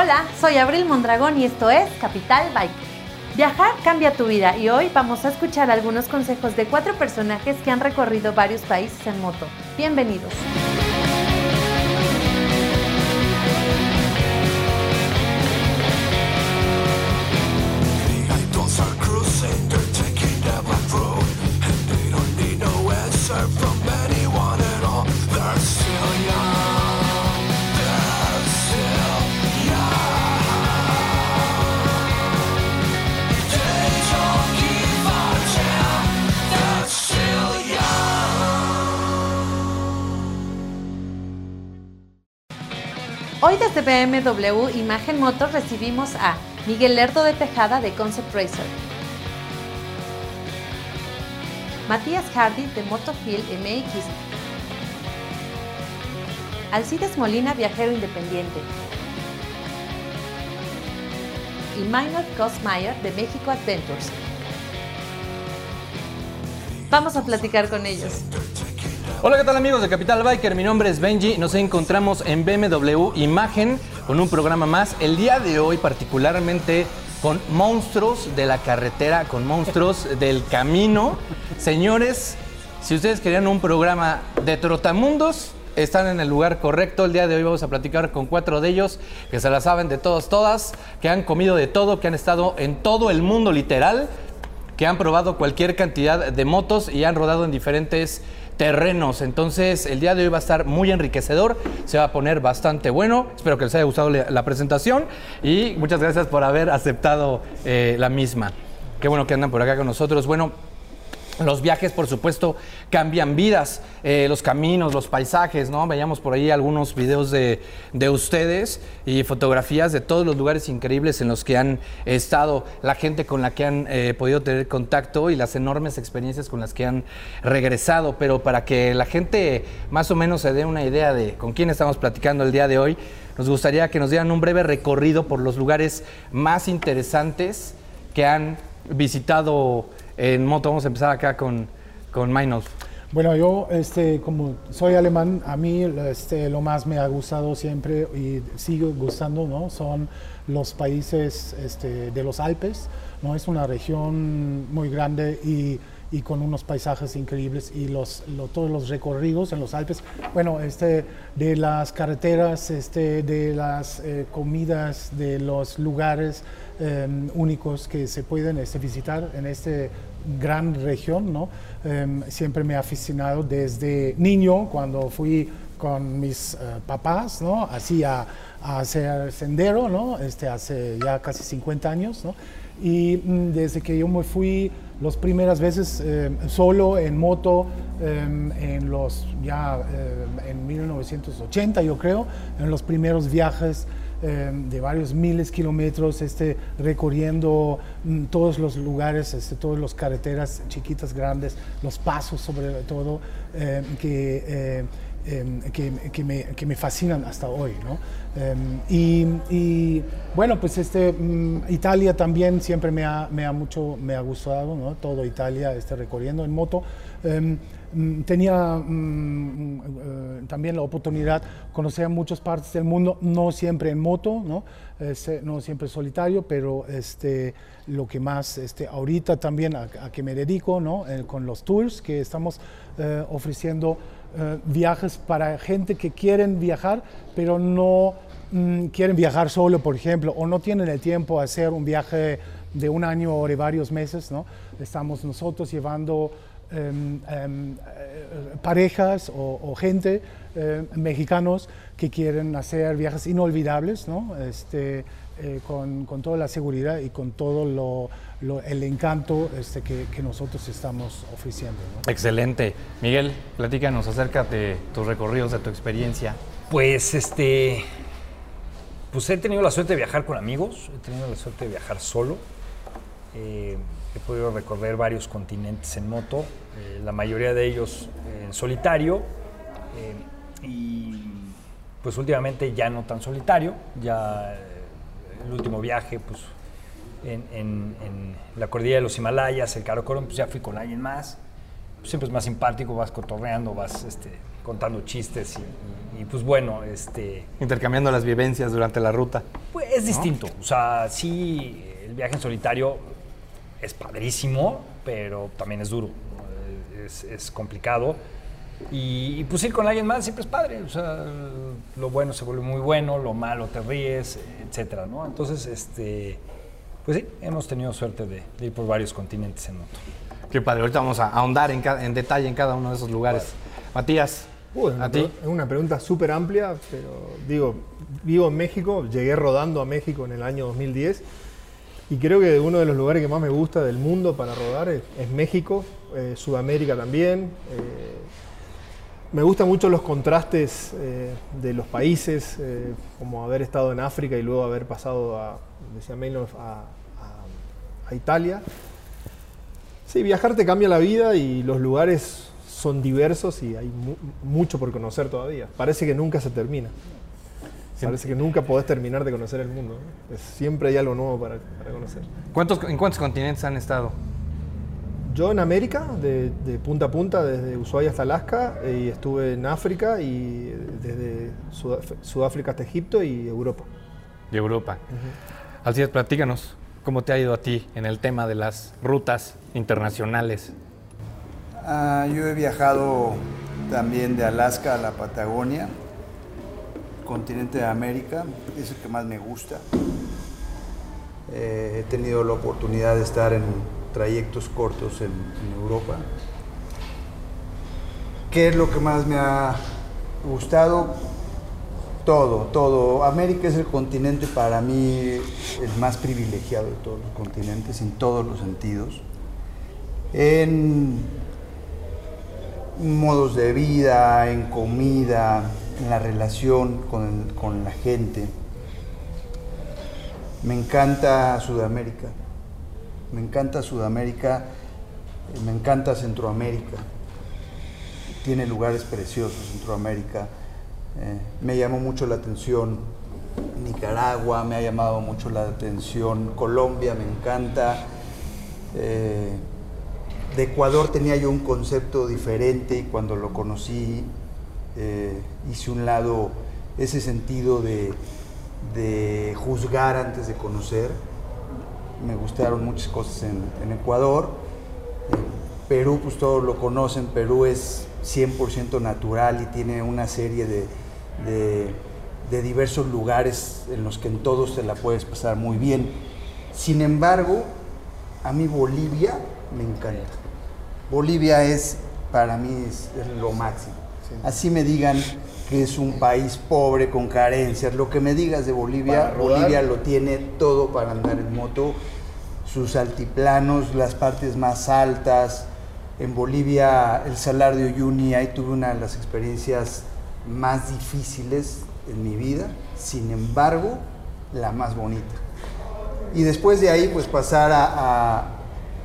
Hola, soy Abril Mondragón y esto es Capital Bike. Viajar cambia tu vida y hoy vamos a escuchar algunos consejos de cuatro personajes que han recorrido varios países en moto. Bienvenidos. BMW Imagen Motor recibimos a Miguel Lerdo de Tejada de Concept Racer, Matías Hardy de Motofield MX, Alcides Molina, viajero independiente, y Minor Cosmeyer de México Adventures. Vamos a platicar con ellos. Hola, ¿qué tal amigos de Capital Biker? Mi nombre es Benji. Nos encontramos en BMW Imagen con un programa más. El día de hoy particularmente con monstruos de la carretera, con monstruos del camino. Señores, si ustedes querían un programa de trotamundos, están en el lugar correcto. El día de hoy vamos a platicar con cuatro de ellos que se la saben de todos, todas, que han comido de todo, que han estado en todo el mundo literal, que han probado cualquier cantidad de motos y han rodado en diferentes terrenos. Entonces, el día de hoy va a estar muy enriquecedor, se va a poner bastante bueno. Espero que les haya gustado la presentación y muchas gracias por haber aceptado eh, la misma. Qué bueno que andan por acá con nosotros. Bueno, los viajes, por supuesto, cambian vidas, eh, los caminos, los paisajes, ¿no? Veíamos por ahí algunos videos de, ustedes y fotografías de todos los lugares increíbles en los que han estado, la gente con la que han eh, podido tener contacto y las enormes experiencias con las que han regresado. Pero para que la gente más o menos se dé una idea de con quién estamos platicando el día de hoy, nos gustaría que nos dieran un breve recorrido por los lugares más interesantes que han visitado en moto. Vamos a empezar acá con, con Bueno, yo, este, como soy alemán, a mí este, lo más me ha gustado siempre y sigo gustando, ¿no? Son los países este, de los Alpes, ¿no? Es una región muy grande y, y con unos paisajes increíbles y los, todos los recorridos en los Alpes, bueno, este, de las carreteras, este, de las eh, comidas, de los lugares eh, únicos que se pueden este, visitar en este gran región, ¿no? Em, siempre me ha fascinado desde niño, cuando fui con mis eh, papás, ¿no? Así a, hacer sendero, ¿no? Este, hace ya casi 50 años, ¿no? Y mm, desde que yo me fui las primeras veces em, solo en moto, em, en los, ya en 1980 yo creo, en los primeros viajes Em, de varios miles de kilómetros, este, recorriendo mm, todos los lugares, este, todas las carreteras chiquitas, grandes, los pasos sobre todo, em, que, em, que, que, me, que, me, fascinan hasta hoy. ¿no? Y, y, bueno, pues este, mm, Italia también siempre me ha, me ha, mucho, me ha gustado, ¿no? todo Italia, este, recorriendo en moto. Mm, tenía mm, eh, también la oportunidad de conocer muchas partes del mundo, no siempre en moto, no, este, no siempre solitario, pero este, lo que más este, ahorita también a, que me dedico, ¿no? Eh, con los tours que estamos eh, ofreciendo viajes para gente que quieren viajar, pero no mm, quieren viajar solo, por ejemplo, o no tienen el tiempo de hacer un viaje de un año o de varios meses, ¿no? Estamos nosotros llevando Em, em, eh, parejas o, gente, eh, mexicanos, que quieren hacer viajes inolvidables, ¿no? este, eh, con, con, toda la seguridad y con todo lo, el encanto este, que, que, nosotros estamos ofreciendo. Excelente. Miguel, platícanos acerca de tus recorridos, de tu experiencia. Pues este, pues he tenido la suerte de viajar con amigos, he tenido la suerte de viajar solo. He podido recorrer varios continentes en moto, eh, la mayoría de ellos en solitario. Eh, y pues últimamente ya no tan solitario, ya eh, el último viaje pues en, la cordillera de los Himalayas, el Karakoram, pues ya fui con alguien más. siempre es más simpático, vas cotorreando, vas este, contando chistes y, y, pues bueno, este... Intercambiando las vivencias durante la ruta. Pues es distinto, o sea, sí, el viaje en solitario es padrísimo, pero también es duro, es, es complicado. Y, y, pues ir con alguien más siempre es padre, o sea, lo bueno se vuelve muy bueno, lo malo te ríes, etcétera, ¿no? Entonces, este, pues sí, hemos tenido suerte de, de ir por varios continentes en moto. Qué padre, ahorita vamos a ahondar en, en detalle en cada uno de esos lugares. Matías, Uy, ¿a ti? Es una pregunta súper amplia, pero digo, vivo en México, llegué rodando a México en el año 2010 y creo que uno de los lugares que más me gusta del mundo para rodar es, México, eh, Sudamérica también. Eh, me gustan mucho los contrastes eh, de los países, como haber estado en África y luego haber pasado a, decía Maynard, a, a Italia. Sí, viajar te cambia la vida y los lugares son diversos y hay mu mucho por conocer todavía. Parece que nunca se termina. Parece que nunca podés terminar de conocer el mundo. ¿no? Es, siempre hay algo nuevo para, para conocer. ¿Cuántos, ¿En cuántos continentes han estado? Yo en América, de, de, punta a punta, desde Ushuaia hasta Alaska, eh, y estuve en África y desde Sud Sudáfrica hasta Egipto y Europa. Y Europa. Uh -huh. Así es, platícanos, ¿cómo te ha ido a ti en el tema de las rutas internacionales? Uh, yo he viajado también de Alaska a la Patagonia, continente de América, es el que más me gusta. Eh, he tenido la oportunidad de estar en trayectos cortos en, en, Europa. ¿Qué es lo que más me ha gustado? Todo, todo. América es el continente para mí el más privilegiado de todos los continentes, en todos los sentidos. En modos de vida, en comida, en la relación con, con la gente. Me encanta Sudamérica. Me encanta Sudamérica, me encanta Centroamérica. Tiene lugares preciosos Centroamérica. Eh, me llamó mucho la atención Nicaragua, me ha llamado mucho la atención Colombia, me encanta. Eh, de Ecuador tenía yo un concepto diferente y cuando lo conocí eh, hice un lado ese sentido de, juzgar antes de conocer me gustaron muchas cosas en, Ecuador. En Perú, pues todos lo conocen, Perú es 100% natural y tiene una serie de, de, diversos lugares en los que en todos te la puedes pasar muy bien. Sin embargo, a mí Bolivia me encanta. Bolivia es, para mí, es lo máximo. Sí. Así me digan que es un país pobre, con carencias, lo que me digas de Bolivia, Bolivia lo tiene todo para andar en moto, sus altiplanos, las partes más altas. En Bolivia, el Salar de Uyuni, ahí tuve una de las experiencias más difíciles en mi vida, sin embargo, la más bonita. Y después de ahí, pues pasar a, a,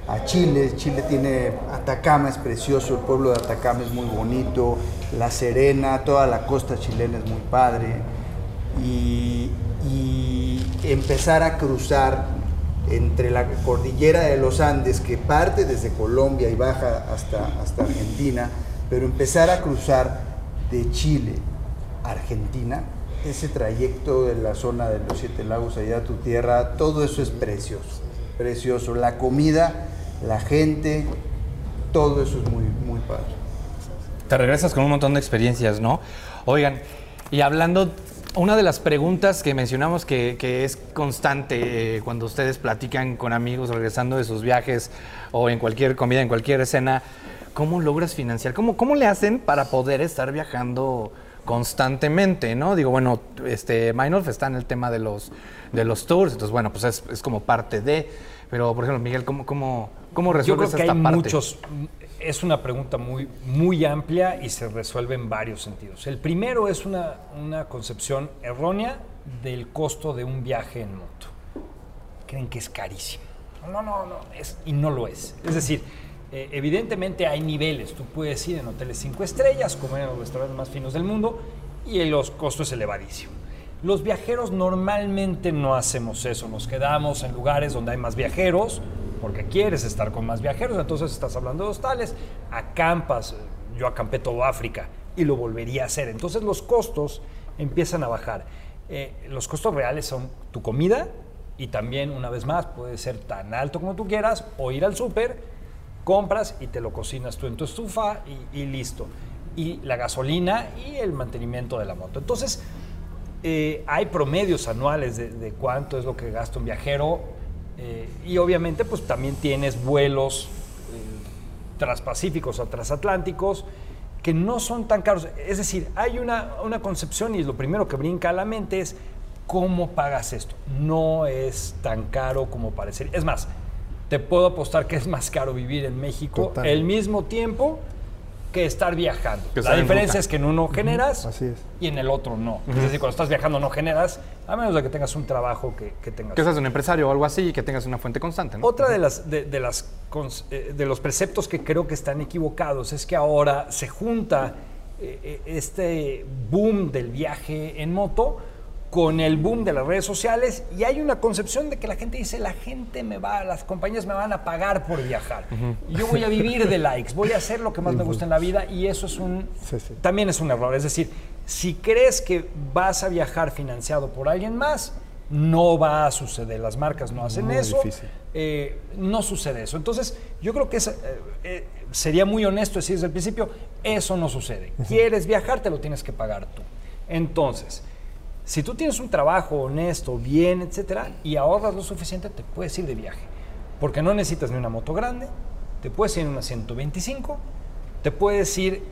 a Chile. Chile tiene Atacama, es precioso, el pueblo de Atacama es muy bonito, La Serena, toda la costa chilena es muy padre. Y, empezar a cruzar entre la cordillera de los Andes, que parte desde Colombia y baja hasta, hasta Argentina, pero empezar a cruzar de Chile a Argentina, ese trayecto de la zona de los Siete Lagos allá a tu tierra, todo eso es precioso, precioso. La comida, la gente, todo eso es muy, muy padre. Te regresas con un montón de experiencias, ¿no? Oigan, y hablando una de las preguntas que mencionamos que, que es constante eh, cuando ustedes platican con amigos regresando de sus viajes o en cualquier comida, en cualquier escena, ¿cómo logras financiar? ¿Cómo, cómo le hacen para poder estar viajando constantemente? ¿no? Digo, bueno, este, Minolf está en el tema de los, de los tours, entonces, bueno, pues es, es como parte de. Pero, por ejemplo, Miguel, ¿cómo, cómo, cómo resuelves Yo creo que esta hay parte? muchos. Es una pregunta muy, muy amplia y se resuelve en varios sentidos. El primero es una, una concepción errónea del costo de un viaje en moto. Creen que es carísimo. No, no, no, es, y no lo es. Es decir, eh, evidentemente hay niveles. Tú puedes ir en hoteles cinco estrellas, comer en los restaurantes más finos del mundo y los costos es elevadísimo. Los viajeros normalmente no hacemos eso. Nos quedamos en lugares donde hay más viajeros porque quieres estar con más viajeros, entonces estás hablando de hostales, acampas, yo acampé todo África y lo volvería a hacer. Entonces los costos empiezan a bajar. Eh, los costos reales son tu comida y también, una vez más, puede ser tan alto como tú quieras o ir al súper, compras y te lo cocinas tú en tu estufa y, listo. Y la gasolina y el mantenimiento de la moto. Entonces, eh, hay promedios anuales de cuánto es lo que gasta un viajero eh, y obviamente pues también tienes vuelos eh, transpacíficos o transatlánticos que no son tan caros. Es decir, hay una, una concepción y lo primero que brinca a la mente es cómo pagas esto. No es tan caro como parece. Es más, te puedo apostar que es más caro vivir en México Total. el mismo tiempo que estar viajando. Que la diferencia es que en uno generas Así es. y en el otro no. Es decir, cuando estás viajando no generas, a menos de que tengas un trabajo que, que tengas. Que seas un empresario o algo así y que tengas una fuente constante, ¿no? Otra de, las, de, de las, eh, de los preceptos que creo que están equivocados es que ahora se junta eh, eh, este boom del viaje en moto con el boom de las redes sociales y hay una concepción de que la gente dice, la gente me va, las compañías me van a pagar por viajar. Yo voy a vivir de likes, voy a hacer lo que más me gusta en la vida y eso es un, Sí, sí. también es un error. Es decir, si crees que vas a viajar financiado por alguien más, no va a suceder. Las marcas no hacen Muy eso. Eh, no sucede eso. Entonces, yo creo que es, eh, eh, sería muy honesto decir desde el principio, eso no sucede. Quieres viajar, te lo tienes que pagar tú. Entonces, si tú tienes un trabajo honesto, bien, etcétera, y ahorras lo suficiente, te puedes ir de viaje. Porque no necesitas ni una moto grande, te puedes ir en una 125, te puedes ir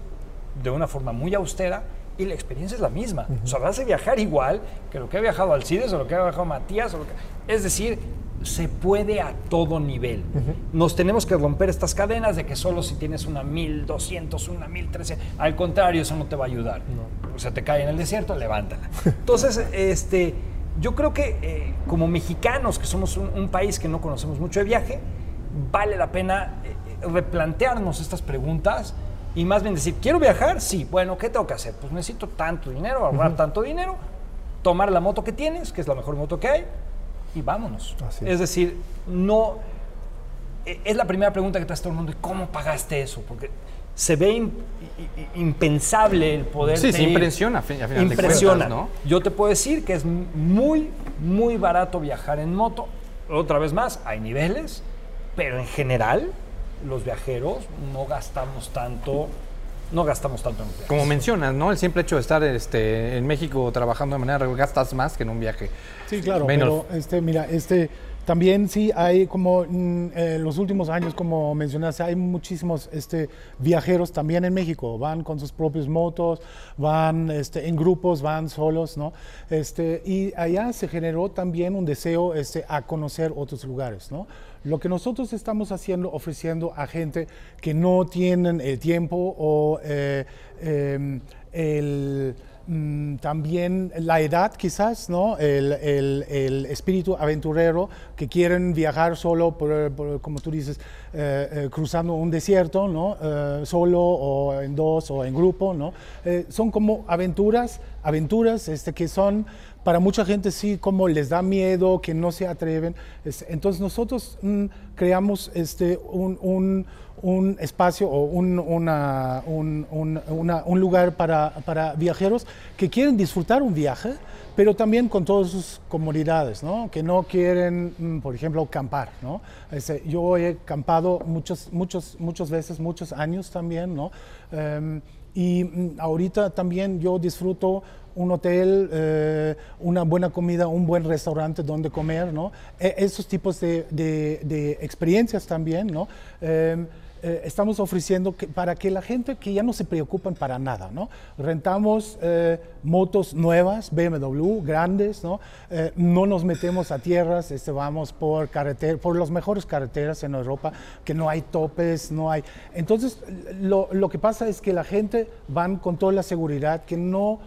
de una forma muy austera y la experiencia es la misma. O sea, vas a viajar igual que lo que ha viajado Alcides o lo que ha viajado Matías. O lo que- Es decir, se puede a todo nivel. Nos tenemos que romper estas cadenas de que solo si tienes una 1200, una 1300, al contrario, eso no te va a ayudar. O sea, te cae en el desierto, levántala. Entonces, este, yo creo que eh, como mexicanos, que somos un, un país que no conocemos mucho de viaje, vale la pena eh, eh, replantearnos estas preguntas y más bien decir, ¿quiero viajar? Sí, bueno, ¿qué tengo que hacer? Pues necesito tanto dinero, ahorrar tanto dinero, tomar la moto que tienes, que es la mejor moto que hay, y vámonos. Así es es. decir, no... eh, Es la primera pregunta que te hace todo el mundo, ¿y cómo pagaste eso? Porque se ve impensable el poder Sí, sí, impresiona, a fin- a final de Impresiona. cuentas, ¿no? Yo te puedo decir que es muy, muy barato viajar en moto. Otra vez más, hay niveles, pero en general los viajeros no gastamos tanto, no gastamos tanto en viajes. Como mencionas, ¿no? El simple hecho de estar este, en México trabajando de manera regular, gastas más que en un viaje. Sí, claro, Menos. pero este, mira, este, también sí hay como en los últimos años, como mencionaste, hay muchísimos este, viajeros también en México, van con sus propios motos, van este, en grupos, van solos, ¿no? Este, y allá se generó también un deseo este, a conocer otros lugares, ¿no? Lo que nosotros estamos haciendo, ofreciendo a gente que no tienen el tiempo o eh, em, el mm, también la edad quizás, ¿no? El, el- espíritu aventurero que quieren viajar solo, por, como tú dices, eh, eh, cruzando un desierto, ¿no? Eh, solo o en dos o en grupo, ¿no? Son como aventuras, aventuras este, que son para mucha gente sí como les da miedo, que no se atreven. Es- entonces nosotros mm, creamos este, un, un- un espacio o un, una- un- un- una- un lugar para, para viajeros que quieren disfrutar un viaje, pero también con todas sus comodidades, ¿no? que no quieren, mm, por ejemplo, campar. ¿no? Este, yo he campado muchos, muchos, muchas veces, muchos años también, ¿no? Em, y mm, ahorita también yo disfruto un hotel, eh, una buena comida, un buen restaurante donde comer. E- esos tipos de, experiencias también, ¿no? Em, eh, estamos ofreciendo para que la gente que ya no se preocupen para nada, ¿no? Rentamos eh, motos nuevas, BMW, grandes, ¿no? No nos metemos a tierras, este, vamos por carretera, por las mejores carreteras en Europa, que no hay topes, no hay... Entonces, lo, lo que pasa es que la gente van con toda la seguridad que no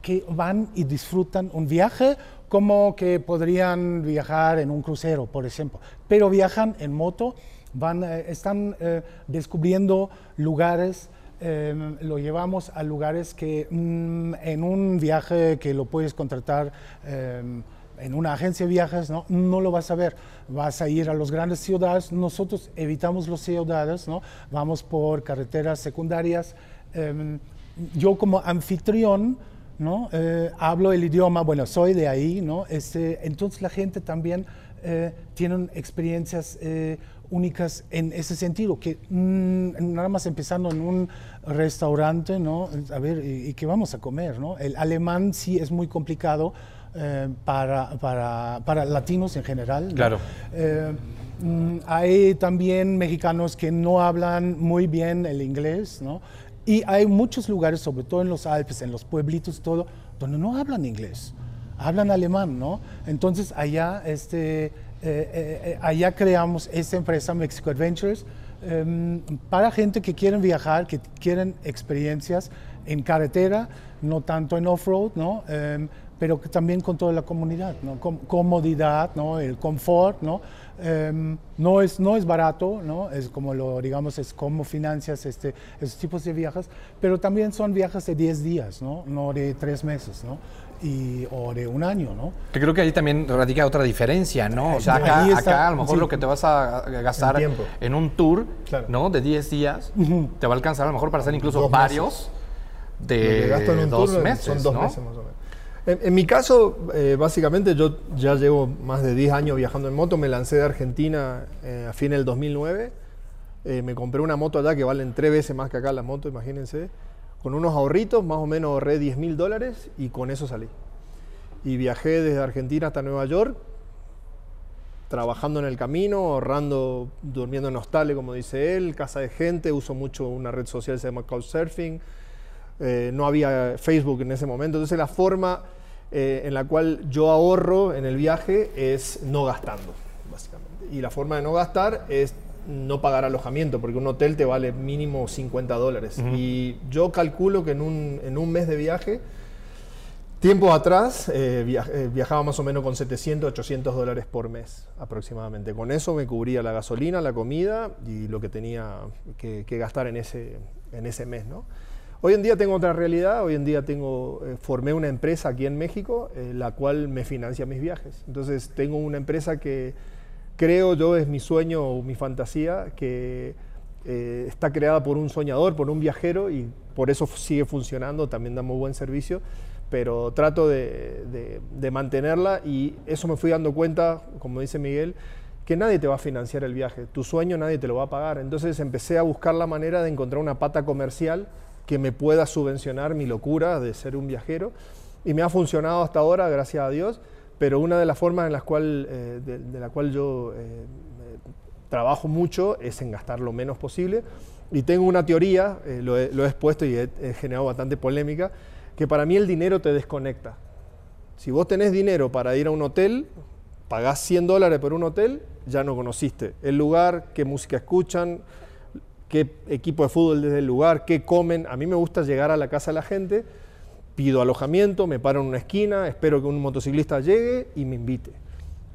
que van y disfrutan un viaje como que podrían viajar en un crucero, por ejemplo, pero viajan en moto, van, eh, están eh, descubriendo lugares, eh, lo llevamos a lugares que mm, en un viaje que lo puedes contratar eh, en una agencia de viajes, ¿no? no lo vas a ver. Vas a ir a las grandes ciudades. Nosotros evitamos las ciudades, ¿no? vamos por carreteras secundarias. Em, yo como anfitrión, ¿no? Eh, hablo el idioma, bueno, soy de ahí, ¿no? Este, entonces la gente también eh, tiene experiencias eh, únicas en ese sentido, que mm, nada más empezando en un restaurante, ¿no? A ver, ¿y, qué vamos a comer, no? El alemán sí es muy complicado para, para, para, latinos en general. Claro. Mm, hay también mexicanos que no hablan muy bien el inglés, ¿no? Y hay muchos lugares, sobre todo en los Alpes, en los pueblitos, todo, donde no hablan inglés, hablan alemán, ¿no? Entonces allá, este, eh, eh, eh, allá creamos esta empresa Mexico Adventures em, para gente que quieren viajar, que quieren experiencias en carretera, no tanto en off-road, ¿no? Em, pero que también con toda la comunidad, ¿no? comodidad, ¿no? el confort, ¿no? Em, no, es, no es barato, ¿no? Es como lo, digamos, es como financias este, esos tipos de viajes, pero también son viajes de 10 días, ¿no? No de 3 meses, ¿no? Y, o de un año, ¿no? Que creo que ahí también radica otra diferencia, ¿no? O sea, acá, acá a lo mejor lo que te vas a gastar en un tour, ¿no? De 10 días, te va a alcanzar a lo mejor para hacer incluso varios de dos meses, son dos meses más o menos. En, mi caso, eh, básicamente yo ya llevo más de 10 años viajando en moto. Me lancé de Argentina eh, a fin del 2009. Eh, me compré una moto allá que valen tres veces más que acá la moto, imagínense. Con unos ahorritos, más o menos ahorré 10 mil dólares y con eso salí. Y viajé desde Argentina hasta Nueva York, trabajando en el camino, ahorrando, durmiendo en hostales, como dice él, casa de gente. Uso mucho una red social que se llama Couchsurfing. no había Facebook en ese momento. Entonces la forma eh, en la cual yo ahorro en el viaje es no gastando, básicamente. Y la forma de no gastar es no pagar alojamiento, porque un hotel te vale mínimo 50 dólares. Y yo calculo que en un, en un, mes de viaje, tiempo atrás, eh, eh, viajaba más o menos con 700, 800 dólares por mes aproximadamente. Con eso me cubría la gasolina, la comida y lo que tenía que, que gastar en ese, en ese mes, ¿no? Hoy en día tengo otra realidad, hoy en día tengo, eh, formé una empresa aquí en México, eh, la cual me financia mis viajes. Entonces tengo una empresa que creo yo es mi sueño o mi fantasía, que eh, está creada por un soñador, por un viajero y por eso sigue funcionando, también damos buen servicio, pero trato de, de mantenerla y eso me fui dando cuenta, como dice Miguel, que nadie te va a financiar el viaje, tu sueño nadie te lo va a pagar. Entonces empecé a buscar la manera de encontrar una pata comercial que me pueda subvencionar mi locura de ser un viajero. Y me ha funcionado hasta ahora, gracias a Dios, pero una de las formas en las cual, eh, de, la cual yo eh, trabajo mucho es en gastar lo menos posible. Y tengo una teoría, eh, lo, he, expuesto y he, generado bastante polémica, que para mí el dinero te desconecta. Si vos tenés dinero para ir a un hotel, pagás 100 dólares por un hotel, ya no conociste el lugar, qué música escuchan, qué equipo de fútbol desde el lugar, qué comen. A mí me gusta llegar a la casa de la gente, pido alojamiento, me paro en una esquina, espero que un motociclista llegue y me invite.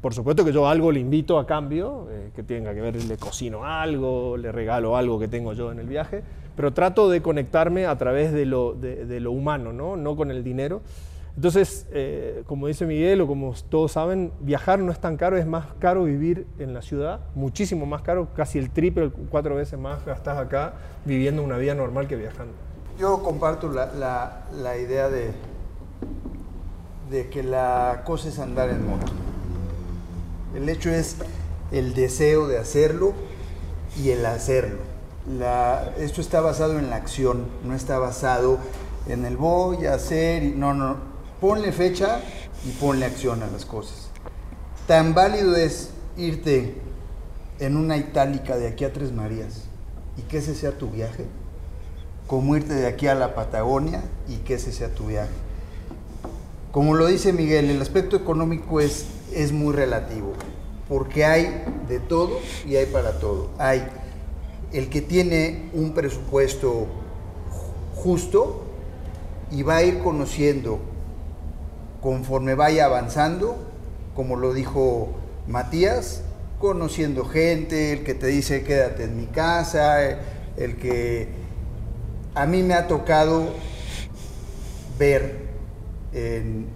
Por supuesto que yo algo le invito a cambio, eh, que tenga que ver, le cocino algo, le regalo algo que tengo yo en el viaje, pero trato de conectarme a través de lo, de lo humano, ¿no? no con el dinero. Entonces, eh, como dice Miguel, o como todos saben, viajar no es tan caro, es más caro vivir en la ciudad, muchísimo más caro, casi el triple, cuatro veces más gastas acá viviendo una vida normal que viajando. Yo comparto la, idea de, de que la cosa es andar en moto. El hecho es el deseo de hacerlo y el hacerlo. esto está basado en la acción, no está basado en el voy a hacer y no, no, ponle fecha y ponle acción a las cosas. Tan válido es irte en una itálica de aquí a Tres Marías y que ese sea tu viaje, como irte de aquí a la Patagonia y que ese sea tu viaje. Como lo dice Miguel, el aspecto económico es, es muy relativo, porque hay de todo y hay para todo. Hay el que tiene un presupuesto justo y va a ir conociendo conforme vaya avanzando, como lo dijo Matías, conociendo gente, el que te dice quédate en mi casa, el que a mí me ha tocado ver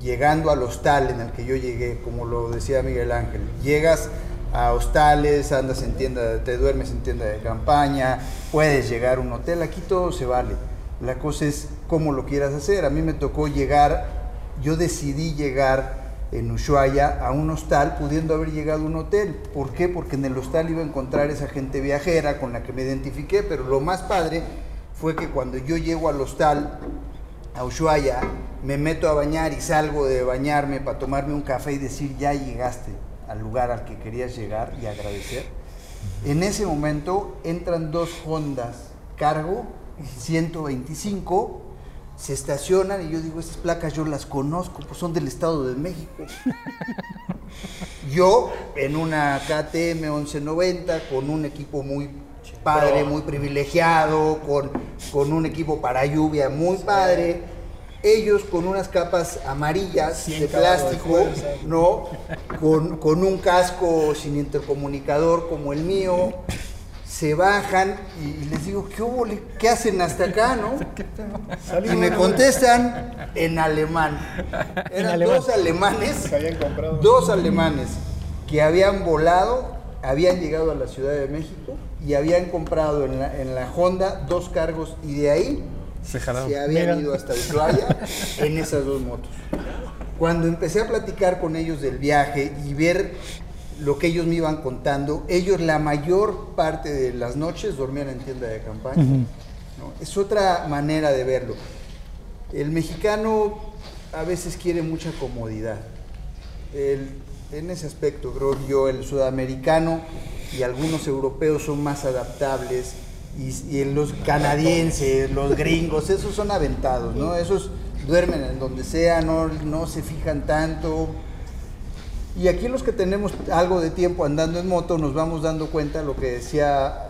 llegando al hostal en el que yo llegué, como lo decía Miguel Ángel, llegas a hostales, andas en tienda, te duermes en tienda de campaña, puedes llegar a un hotel, aquí todo se vale. La cosa es cómo lo quieras hacer. A mí me tocó llegar, yo decidí llegar en Ushuaia a un hostal pudiendo haber llegado a un hotel. ¿Por qué? Porque en el hostal iba a encontrar esa gente viajera con la que me identifiqué, pero lo más padre fue que cuando yo llego al hostal, a Ushuaia, me meto a bañar y salgo de bañarme para tomarme un café y decir, ya llegaste al lugar al que querías llegar y agradecer. En ese momento entran dos Hondas Cargo 125, se estacionan y yo digo, estas placas yo las conozco, pues son del Estado de México. Yo en una KTM 1190 con un equipo muy padre, muy privilegiado, con, con un equipo para lluvia muy padre. Ellos con unas capas amarillas de plástico, ¿no? Con, con un casco sin intercomunicador como el mío. Se bajan y, les digo, ¿qué hubo? ¿Qué hacen hasta acá, no? Y me contestan en alemán. Eran dos alemanes, dos alemanes que habían volado, habían llegado a la Ciudad de México y habían comprado en la, en la Honda dos cargos y de ahí Se habían Mira. ido hasta Ushuaia en esas dos motos. Cuando empecé a platicar con ellos del viaje y ver lo que ellos me iban contando, ellos la mayor parte de las noches dormían en tienda de campaña. ¿no? Es otra manera de verlo. El mexicano a veces quiere mucha comodidad. El- en ese aspecto, creo yo, el sudamericano y algunos europeos son más adaptables y, y los canadienses, los gringos, esos son aventados, ¿no? Esos duermen en donde sea, no, no se fijan tanto. Y aquí los que tenemos algo de tiempo andando en moto nos vamos dando cuenta de lo que decía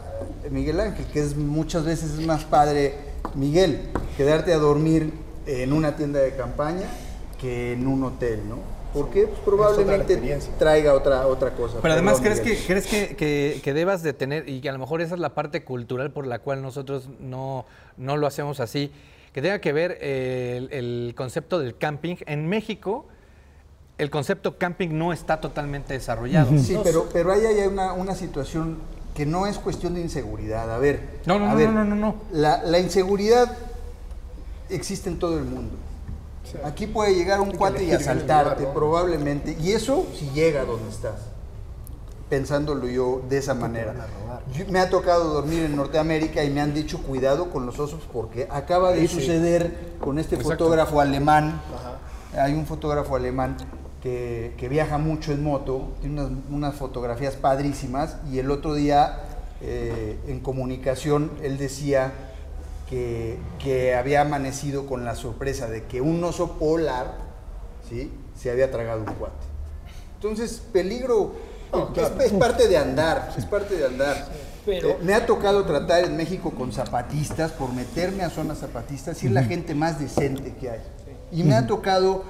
Miguel Ángel, que es muchas veces es más padre, Miguel, quedarte a dormir en una tienda de campaña que en un hotel, ¿no? Porque pues, probablemente traiga otra, otra cosa. Pero además, Perdón, ¿crees, que. ¿crees que, que- que debas de tener, y que a lo mejor esa es la parte cultural por la cual nosotros no, no lo hacemos así, que tenga que ver eh, el, el concepto del camping? En México, el concepto camping no está totalmente desarrollado. Sí, pero, pero ahí hay una, una situación que no es cuestión de inseguridad. A ver, No, no, a no, ver, no, no, no. La, la inseguridad existe en todo el mundo. Aquí puede llegar un cuate y asaltarte, lugar, ¿no? probablemente. Y eso si llega a donde estás. Pensándolo yo de esa manera. Yo- me ha tocado dormir en Norteamérica y me han dicho cuidado con los osos porque acaba de suceder con este fotógrafo alemán. Hay un fotógrafo alemán que, que viaja mucho en moto, tiene unas, unas fotografías padrísimas y el otro día eh, en comunicación él decía que, que había amanecido con la sorpresa de que un oso polar ¿sí? se había tragado un cuate. Entonces, peligro es, es parte de andar, es parte de andar. Pero- Eh, me ha tocado tratar en México con zapatistas, por meterme a zonas zapatistas, y es la gente más decente que hay. Y me ha tocado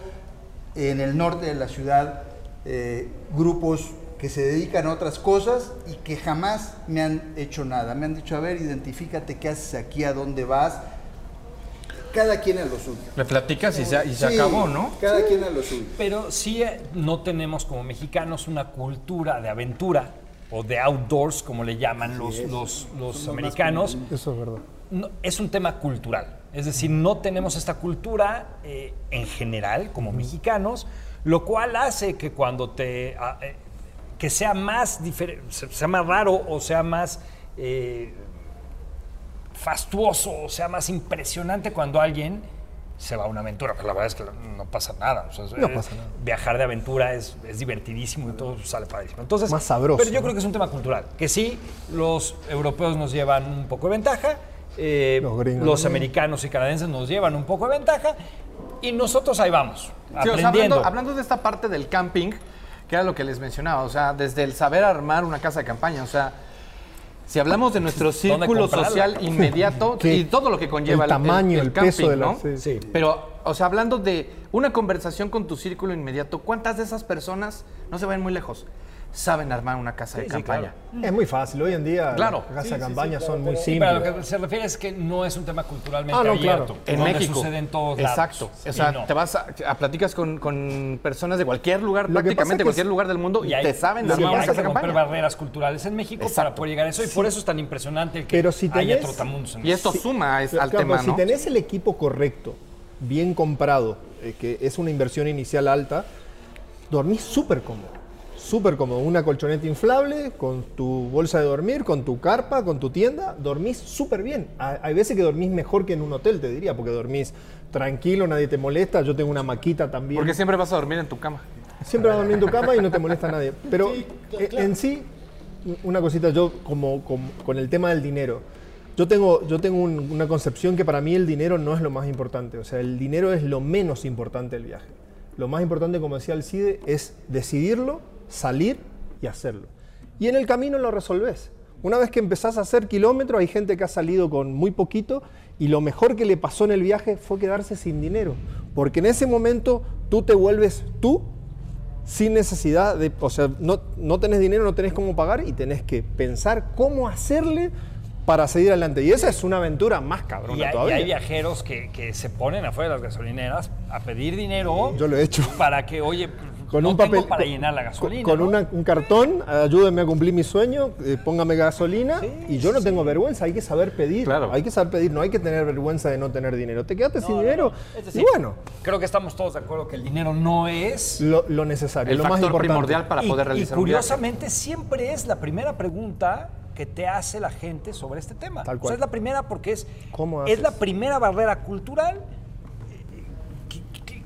en el norte de la ciudad eh, grupos que se dedican a otras cosas y que jamás me han hecho nada. Me han dicho, a ver, identifícate qué haces aquí, a dónde vas. Cada quien a lo suyo. Le platicas y se, y se Sí, acabó, ¿no? Cada quien a lo suyo. Pero sí eh, no tenemos como mexicanos una cultura de aventura o de outdoors, como le llaman los, los, los americanos. Eso es verdad. No, es un tema cultural. Es decir, no tenemos esta cultura eh, en general como mexicanos, lo cual hace que cuando te... ah, eh, que sea más sea más raro o sea más eh, fastuoso o sea más impresionante cuando alguien se va a una aventura. Pero la verdad es que no pasa nada. O sea, No pasa nada. Viajar de aventura es, es divertidísimo y todo sale padrísimo. Entonces, Más sabroso, Pero yo ¿no? creo que es un tema cultural. Que sí, los europeos nos llevan un poco de ventaja, eh, Los gringos los también. americanos y canadienses nos llevan un poco de ventaja y nosotros ahí vamos, Sí, o sea, aprendiendo. hablando, hablando de esta parte del camping, que era lo que les mencionaba, o sea, desde el saber armar una casa de campaña, o sea, si hablamos de nuestro ¿Dónde círculo social inmediato Sí. y todo lo que conlleva El tamaño, el camping, peso de la- ¿no? sí. Sí. Pero, o sea, hablando de una conversación con tu círculo inmediato, ¿cuántas de esas personas, no se vayan muy lejos, saben armar una casa de sí, campaña. Es muy fácil. Hoy en día Claro. las casas de campaña son muy Sí, pero a simples. lo que se refiere es que no es un tema culturalmente Ah, no, abierto. claro. En donde México. sucede en todos lados. Exacto. O sea, no. te vas a, a platicas con, con personas de cualquier lugar, Lo prácticamente cualquier es- lugar del mundo, y, hay- te saben sí, armar una hay casa que de campaña. barreras culturales en México para Exacto. poder llegar a eso y por eso es tan impresionante el que Pero si haya tenés- trotamundos en Y esto Sí. suma es- al pero tema, Si ¿no? tenés el equipo correcto, bien comprado, eh, que es una inversión inicial alta, dormís súper cómodo. Súper cómodo. Una colchoneta inflable, con tu bolsa de dormir, con tu carpa, con tu tienda, dormís súper bien. Ha- Hay veces que dormís mejor que en un hotel, te diría, porque dormís tranquilo, nadie te molesta. Yo tengo una maquita también. Porque siempre vas a dormir en tu cama. Siempre vas a dormir en tu cama y no te molesta nadie. Pero eh, en sí, una cosita, yo como, como- con el tema del dinero. Yo tengo, yo tengo un- una concepción que para mí el dinero no es lo más importante. O sea, el dinero es lo menos importante del viaje. Lo más importante, como decía el CIDE, es decidirlo, salir y hacerlo. Y en el camino lo resolves. Una vez que empezás a hacer kilómetros, hay gente que ha salido con muy poquito y lo mejor que le pasó en el viaje fue quedarse sin dinero. Porque en ese momento tú te vuelves tú sin necesidad de, o sea, no, no tenés dinero, no tenés cómo pagar y tenés que pensar cómo hacerle para seguir adelante. Y esa es una aventura más cabrona Y hay, y todavía. hay viajeros que, que se ponen afuera de las gasolineras a pedir dinero Yo lo he hecho. para que, oye, con no un tengo papel para con- llenar la gasolina. con, ¿no? una- un cartón ayúdeme a cumplir mi sueño eh, póngame gasolina y yo no tengo vergüenza hay que saber pedir Claro. hay que saber pedir no hay que tener vergüenza de no tener dinero te quedaste sin no, dinero no. Es y bueno Creo que estamos todos de acuerdo que el dinero no es lo, lo necesario El lo más importante primordial para y, poder y realizar un viaje. curiosamente siempre es la primera pregunta que te hace la gente sobre este tema. Tal O cual. sea, es la primera porque es, ¿Cómo es la primera barrera cultural.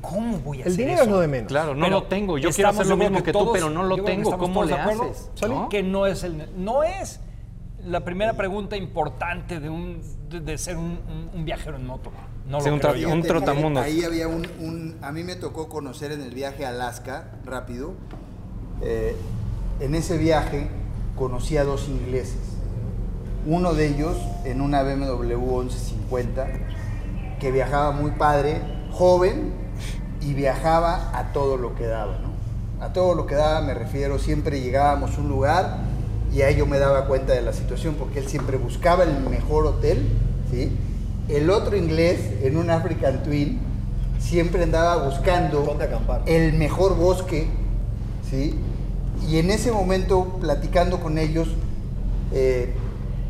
Eh, ¿Qué- qué- ¿Cómo voy a el hacer dinero eso? es lo de menos Claro, no Pero lo tengo. Yo quiero hacer lo mismo que, tú, todos- pero no lo tengo. ¿Cómo le haces? ¿No? Que no es, el, no es la primera pregunta importante de, un, de, de ser un, un- un viajero en moto. No Sí, lo un creo un trotamundos. Ahí había un, un- A mí me tocó conocer en el viaje a Alaska, rápido. eh, en ese viaje conocí a dos ingleses. Uno de ellos en una BMW 1150 que viajaba muy padre, joven y viajaba a todo lo que daba, ¿no? A todo lo que daba me refiero, siempre llegábamos a un lugar y ahí yo me daba cuenta de la situación porque él siempre buscaba el mejor hotel, ¿sí? El otro inglés en un African Twin siempre andaba buscando el mejor bosque, ¿sí? Y en ese momento, platicando con ellos, eh,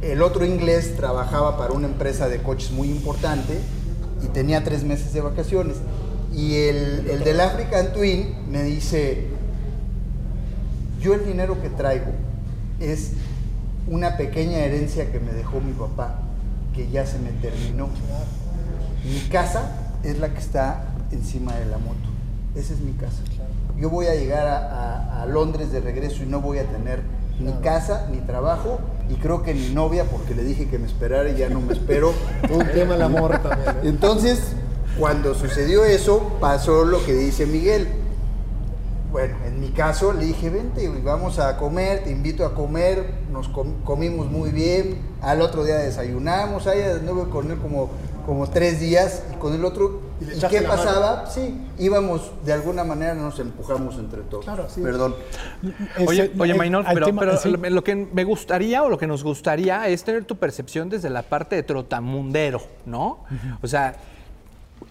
el otro inglés trabajaba para una empresa de coches muy importante y tenía tres meses de vacaciones. Y el, el del African Twin me dice, yo el dinero que traigo es una pequeña herencia que me dejó mi papá, que ya se me terminó. Mi casa es la que está encima de la moto. Esa es mi casa. Yo voy a llegar a, a- a Londres de regreso y no voy a tener ni casa ni trabajo y creo que ni novia porque le dije que me esperara y ya no me espero. un tema el amor también ¿eh? Entonces, cuando sucedió eso, pasó lo que dice Miguel. Bueno, en mi caso le dije, vente, vamos a comer, te invito a comer, nos com- comimos muy bien, al otro día desayunamos, ahí anduve con él como, como tres días y con el otro, ¿Y le ¿y, echaste qué mano? pasaba? Sí, íbamos, de alguna manera nos empujamos entre todos. Claro, sí. Perdón. Oye, Ese- oye Maynol, al pero, tema- pero sí. lo- lo que me gustaría o lo que nos gustaría es tener tu percepción desde la parte de trotamundero, ¿no? O sea,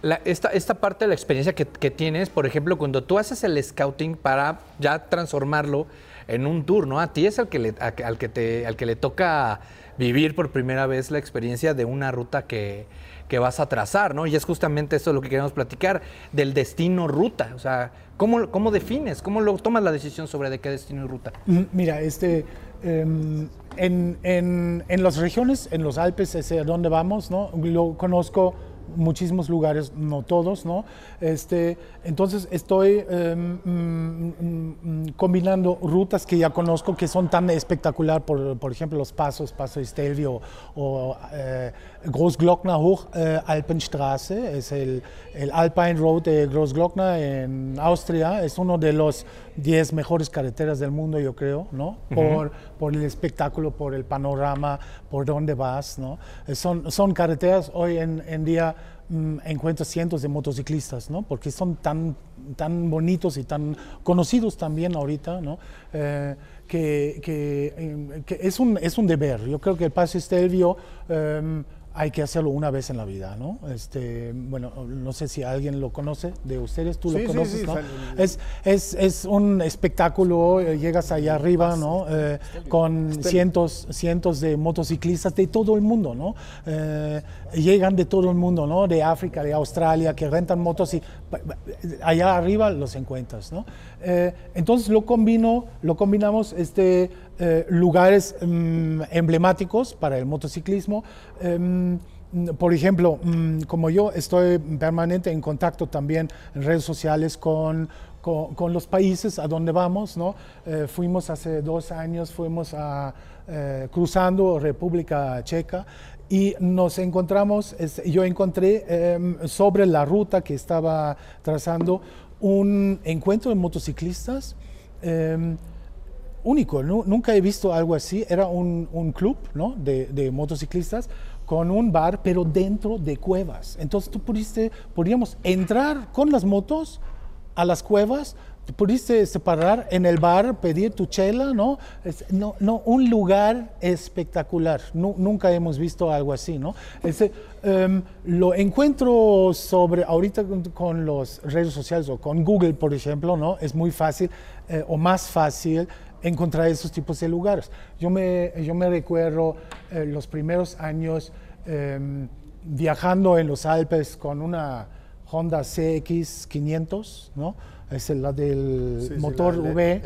la- esta, esta parte de la experiencia que, tienes, por ejemplo, cuando tú haces el scouting para ya transformarlo en un tour, ¿no? A ti es al que le, a- al que te, al que le toca vivir por primera vez la experiencia de una ruta que, que vas a trazar, ¿no? Y es justamente eso lo que queremos platicar, del destino ruta. O sea, ¿cómo, cómo defines? ¿Cómo lo, tomas la decisión sobre de qué destino y ruta? Mm, Mira, este, em, en, en- en las regiones, en los Alpes, es a donde vamos, ¿no? Lo conozco muchísimos lugares, no todos, ¿no? Este, entonces estoy em, mm, mm, combinando rutas que ya conozco que son tan espectacular, por, por ejemplo, los pasos, Paso Stelvio o eh, Großglockner Hoch eh, Alpenstraße, es el, el Alpine Road de Großglockner en Austria, es uno de los 10 mejores carreteras del mundo, yo creo, ¿no? Por, por el espectáculo, por el panorama, por dónde vas, ¿no? Eh, Son, son carreteras, hoy en, en día mm, encuentro cientos de motociclistas, ¿no? Porque son tan tan bonitos y tan conocidos también ahorita, ¿no? Eh, que, que, eh, que es, un, es un deber. Yo creo que el Paso Estelvio em, hay que hacerlo una vez en la vida, ¿no? Este, bueno, no sé si alguien lo conoce de ustedes, tú Sí, lo conoces, sí, ¿no? sale- Es, es, es un espectáculo, eh, llegas allá arriba, ¿no? Eh, con cientos, cientos de motociclistas de todo el mundo, ¿no? Eh, llegan de todo el mundo, ¿no? De África, de Australia, que rentan motos y allá arriba los encuentras, ¿no? Eh, entonces lo combino, lo combinamos este, eh, lugares mm, emblemáticos para el motociclismo. em, por ejemplo, mm, como yo estoy permanente en contacto también en redes sociales con, con, con los países a donde vamos, ¿no? Eh, fuimos hace dos años, fuimos a, eh, cruzando República Checa y nos encontramos, yo encontré em, sobre la ruta que estaba trazando un encuentro de motociclistas. em, único, nu- nunca he visto algo así. Era un, un club ¿no? de, de motociclistas con un bar, pero dentro de cuevas. Entonces tú pudiste, podíamos entrar con las motos a las cuevas, te pudiste separar en el bar, pedir tu chela, ¿no? Es- no, no un lugar espectacular. Nu- nunca hemos visto algo así, ¿no? Ese, em, lo encuentro sobre, ahorita con, con las redes sociales o con Google, por ejemplo, ¿no? Es muy fácil eh, o más fácil encontrar esos tipos de lugares. Yo me, yo me recuerdo eh, los primeros años em, viajando en los Alpes con una Honda CX500, ¿no? Es la del Sí, sí, motor L- V,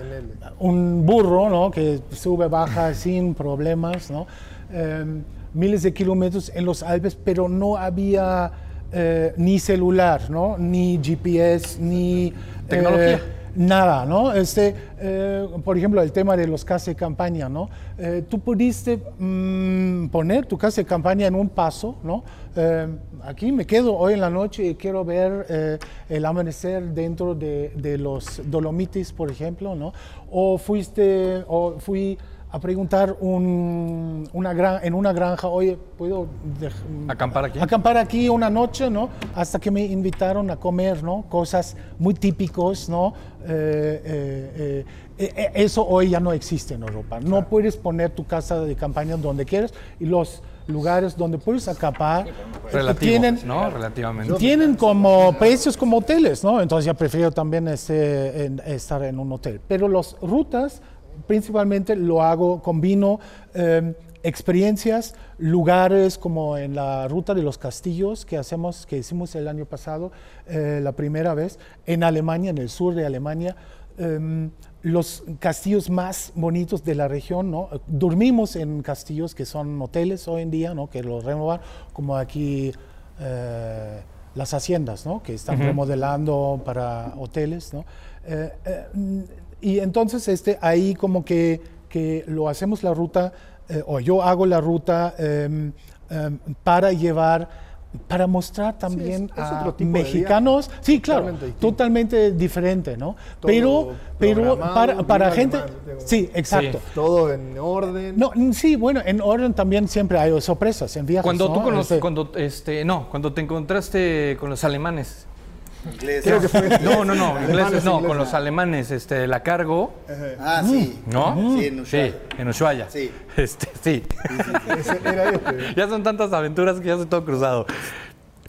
un burro, ¿no? Que sube, baja sin problemas, ¿no? Em, miles de kilómetros en los Alpes, pero no había eh, ni celular, ¿no? Ni GPS, ni... Tecnología. eh, Nada, ¿no? Este, eh, por ejemplo, el tema de los casas de campaña, ¿no? Eh, tú pudiste mm, poner tu casa de campaña en un paso, ¿no? Eh, aquí me quedo hoy en la noche y quiero ver eh, el amanecer dentro de, de los Dolomitis, por ejemplo, ¿no? O fuiste, o fui a preguntar un- una gran, en una granja, oye, ¿puedo dej- ¿Acampar aquí? acampar aquí una noche, ¿no? Hasta que me invitaron a comer, ¿no? Cosas muy típicos, ¿no? Eh, eh, eh, eso hoy ya no existe en Europa. No puedes poner tu casa de campaña donde quieras y los lugares donde puedes acampar eh, Relativo, tienen, ¿no? Relativamente. tienen como precios como hoteles, ¿no? Entonces ya prefiero también este, en- estar en un hotel. Pero las rutas, principalmente lo hago, combino eh, experiencias, lugares como en la ruta de los castillos que hacemos, que hicimos el año pasado, eh, la primera vez, en Alemania, en el sur de Alemania. em, los castillos más bonitos de la región, ¿no? Dormimos en castillos que son hoteles hoy en día, ¿no? Que los renovan, como aquí eh, las haciendas, ¿no? Que están remodelando para hoteles, ¿no? Y entonces este, ahí como que, que lo hacemos la ruta, eh, o yo hago la ruta em, em, para llevar, para mostrar también es a otro tipo de mexicanos, sí, claro, Totalmente diferente, ¿no? Todo pero pero para, gente, digo. sí, exacto. Todo en orden. No, sí, bueno, en orden también siempre hay sorpresas en viajes. Cuando ¿no? tú con los, Este, cuando este, no, cuando te encontraste con los alemanes. Creo que fue. No, no, no, ingleses no, con los alemanes, este, la cargo, Ah, sí. ¿no? Sí, en Ushuaia. Sí, en Ushuaia. Sí. Este, sí. Era este. ya son tantas aventuras que ya se todo cruzado.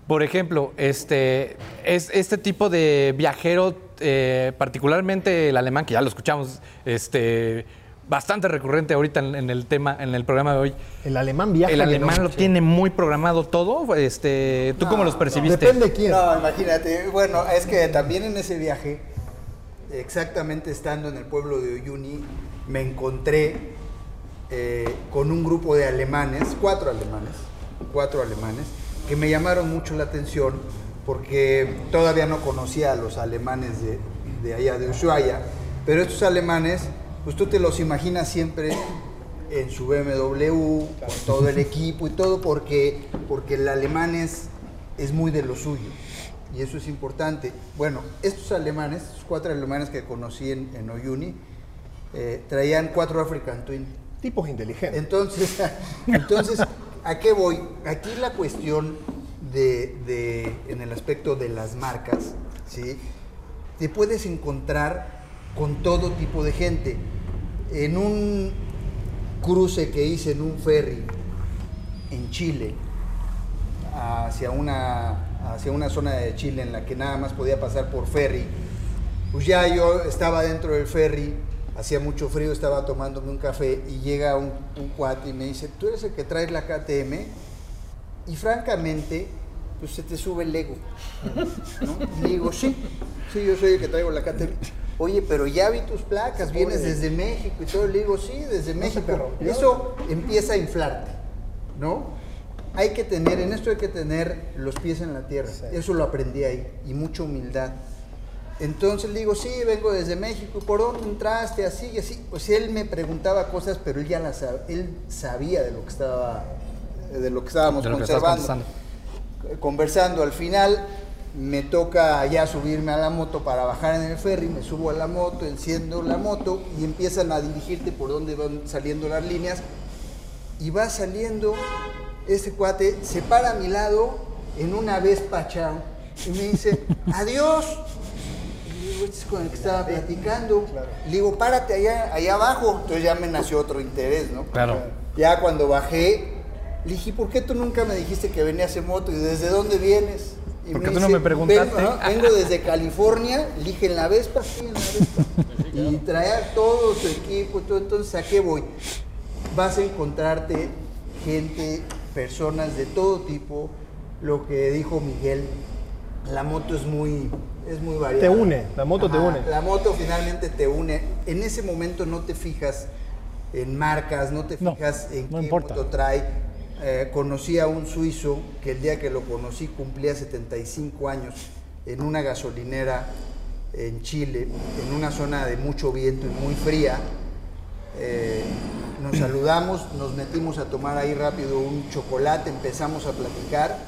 Por ejemplo, este, es este tipo de viajero, eh, particularmente el alemán, que ya lo escuchamos, este, bastante recurrente ahorita en, en el tema, en el programa de hoy. El alemán viaja. El alemán lo tiene muy programado todo. Este, ¿Tú cómo los percibiste? Depende de quién. No, imagínate. Bueno, es que también en ese viaje, exactamente estando en el pueblo de Uyuni, me encontré eh, con un grupo de alemanes, cuatro alemanes, cuatro alemanes, que me llamaron mucho la atención porque todavía no conocía a los alemanes de, de allá de Ushuaia, pero estos alemanes, pues tú te los imaginas siempre en su BMW, con todo el equipo y todo, porque, porque el alemán es, es muy de lo suyo. Y eso es importante. Bueno, estos alemanes, estos cuatro alemanes que conocí en, en Oyuni, eh, traían cuatro African Twin. Tipos inteligentes. Entonces, entonces, ¿a qué voy? Aquí la cuestión de, de- en el aspecto de las marcas, ¿sí? te puedes encontrar con todo tipo de gente. En un cruce que hice en un ferry en Chile, hacia una, hacia una zona de Chile en la que nada más podía pasar por ferry, pues ya yo estaba dentro del ferry, hacía mucho frío, estaba tomándome un café y llega un, un cuate y me dice, ¿tú eres el que traes la KTM? Y francamente, pues se te sube el ego. Y digo, sí, sí, yo soy el que traigo la KTM. Oye, pero ya vi tus placas, vienes desde México y todo. Le digo, sí, desde México. Eso empieza a inflarte, ¿no? Hay que tener, en esto hay que tener los pies en la tierra. Eso lo aprendí ahí. Y mucha humildad. Entonces le digo, sí, vengo desde México, ¿por dónde entraste? Así y así. Pues él me preguntaba cosas, pero él ya las sab- él sabía de lo que estaba, de lo que estábamos que conservando. Conversando, al final me toca ya subirme a la moto para bajar en el ferry, me subo a la moto, enciendo la moto y empiezan a dirigirte por donde van saliendo las líneas y va saliendo ese cuate, se para a mi lado en una Vespa Chao y me dice, adiós. Y digo, este es con el que estaba platicando. Le digo, párate allá, allá abajo. Entonces ya me nació otro interés, ¿no? Claro. Ya cuando bajé, le dije, ¿por qué tú nunca me dijiste que venías en moto? ¿Y desde dónde vienes? Y ¿Por qué tú no me preguntaste? Vengo, desde California, dije, en la Vespa, sí, en la Vespa. y traer todo tu equipo, todo. Entonces, ¿a qué voy? Vas a encontrarte gente, personas de todo tipo. Lo que dijo Miguel, la moto es muy, es muy variada. Te une, la moto te une. La moto finalmente te une. En ese momento no te fijas en marcas, no te No, fijas en no qué importa. moto trae. Eh, conocí a un suizo que el día que lo conocí cumplía 75 años en una gasolinera en Chile, en una zona de mucho viento y muy fría. Eh, nos saludamos, nos metimos a tomar ahí rápido un chocolate, empezamos a platicar.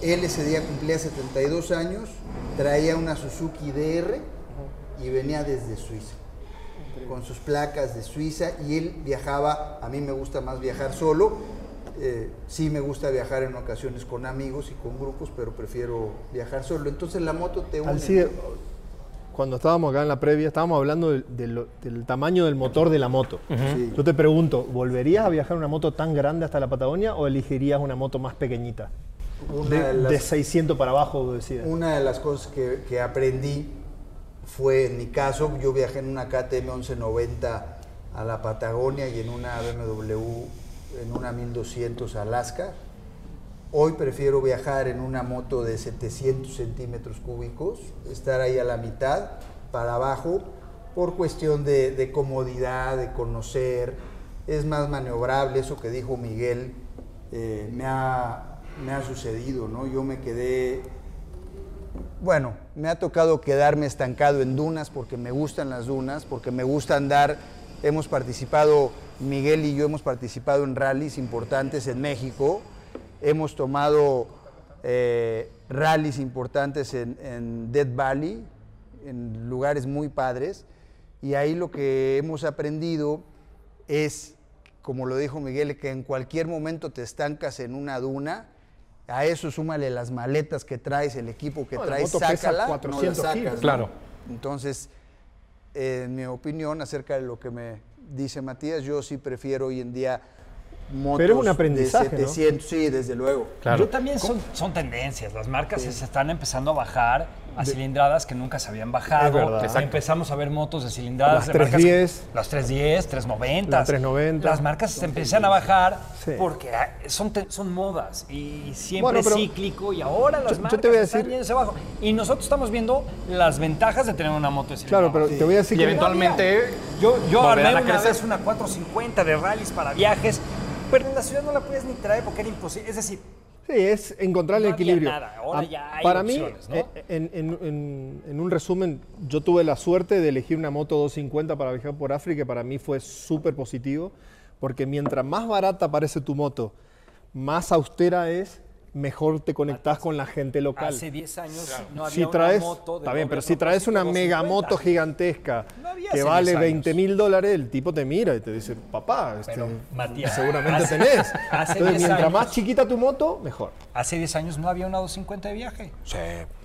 Él ese día cumplía 72 años, traía una Suzuki DR y venía desde Suiza, con sus placas de Suiza y él viajaba, a mí me gusta más viajar solo, eh, sí me gusta viajar en ocasiones con amigos y con grupos, pero prefiero viajar solo. Entonces la moto te une. Alcide, cuando estábamos acá en la previa, estábamos hablando del, tamaño del motor de la moto. Sí. Yo te pregunto, ¿volverías a viajar en una moto tan grande hasta la Patagonia o elegirías una moto más pequeñita? Una De, de las- de 600 para abajo, decías. Una de las cosas que, que aprendí fue, en mi caso, yo viajé en una KTM 1190 a la Patagonia y en una BMW, en una 1200 a Alaska. Hoy prefiero viajar en una moto de 700 centímetros cúbicos, estar ahí a la mitad, para abajo, por cuestión de, de comodidad, de conocer, es más maniobrable, eso que dijo Miguel, eh, me, ha, me ha sucedido, ¿no? Yo me quedé bueno, me ha tocado quedarme estancado en dunas porque me gustan las dunas, porque me gusta andar. Hemos participado, Miguel y yo hemos participado en rallies importantes en México. Hemos tomado eh, rallies importantes en, en Death Valley, en lugares muy padres. Y ahí lo que hemos aprendido es, como lo dijo Miguel, que en cualquier momento te estancas en una duna. A eso súmale las maletas que traes, el equipo que No, la traes, pesa sácala, 400 no la sacas, kilos. ¿no? Claro. Entonces, en mi opinión, acerca de lo que me dice Matías, yo sí prefiero hoy en día motos Pero es un aprendizaje, de ¿no? 700, sí, desde luego. Claro. Yo también son, son tendencias. Las marcas se están empezando a bajar a cilindradas que nunca se habían bajado. Es verdad. Exacto. Empezamos a ver motos de cilindradas. Las de marcas- 310. Las 310, 390. Las 390. Las marcas se empiezan a bajar Sí. porque ah, son, son modas y siempre Bueno, pero- cíclico y ahora las Yo- yo marcas te voy a están yéndose abajo. Y nosotros estamos viendo las ventajas de tener una moto de cilindrada. Claro, pero te voy a decir Y que eventualmente Yo, yo armé a una crecer. vez una 450 de rallies para viajes, pero en la ciudad no la puedes ni traer porque era imposible. Es decir, Sí, es encontrar el No equilibrio. nada, ahora Ah, ya hay Para mí, eh, en, en- en- en un resumen, yo tuve la suerte de elegir una moto 250 para viajar por África, y para mí fue súper positivo, porque mientras más barata parece tu moto, más austera es, mejor te conectás con la gente local. Hace 10 años no había si una moto de está bien, pero si traes una propósito mega 250. moto gigantesca No que vale 10 años. 20 mil dólares, el tipo te mira y te dice, papá, este, Pero, Matías, seguramente hace- tenés. hace Entonces, 10 mientras años- más chiquita tu moto, mejor. Hace 10 años no había una 250 de viaje. Sí.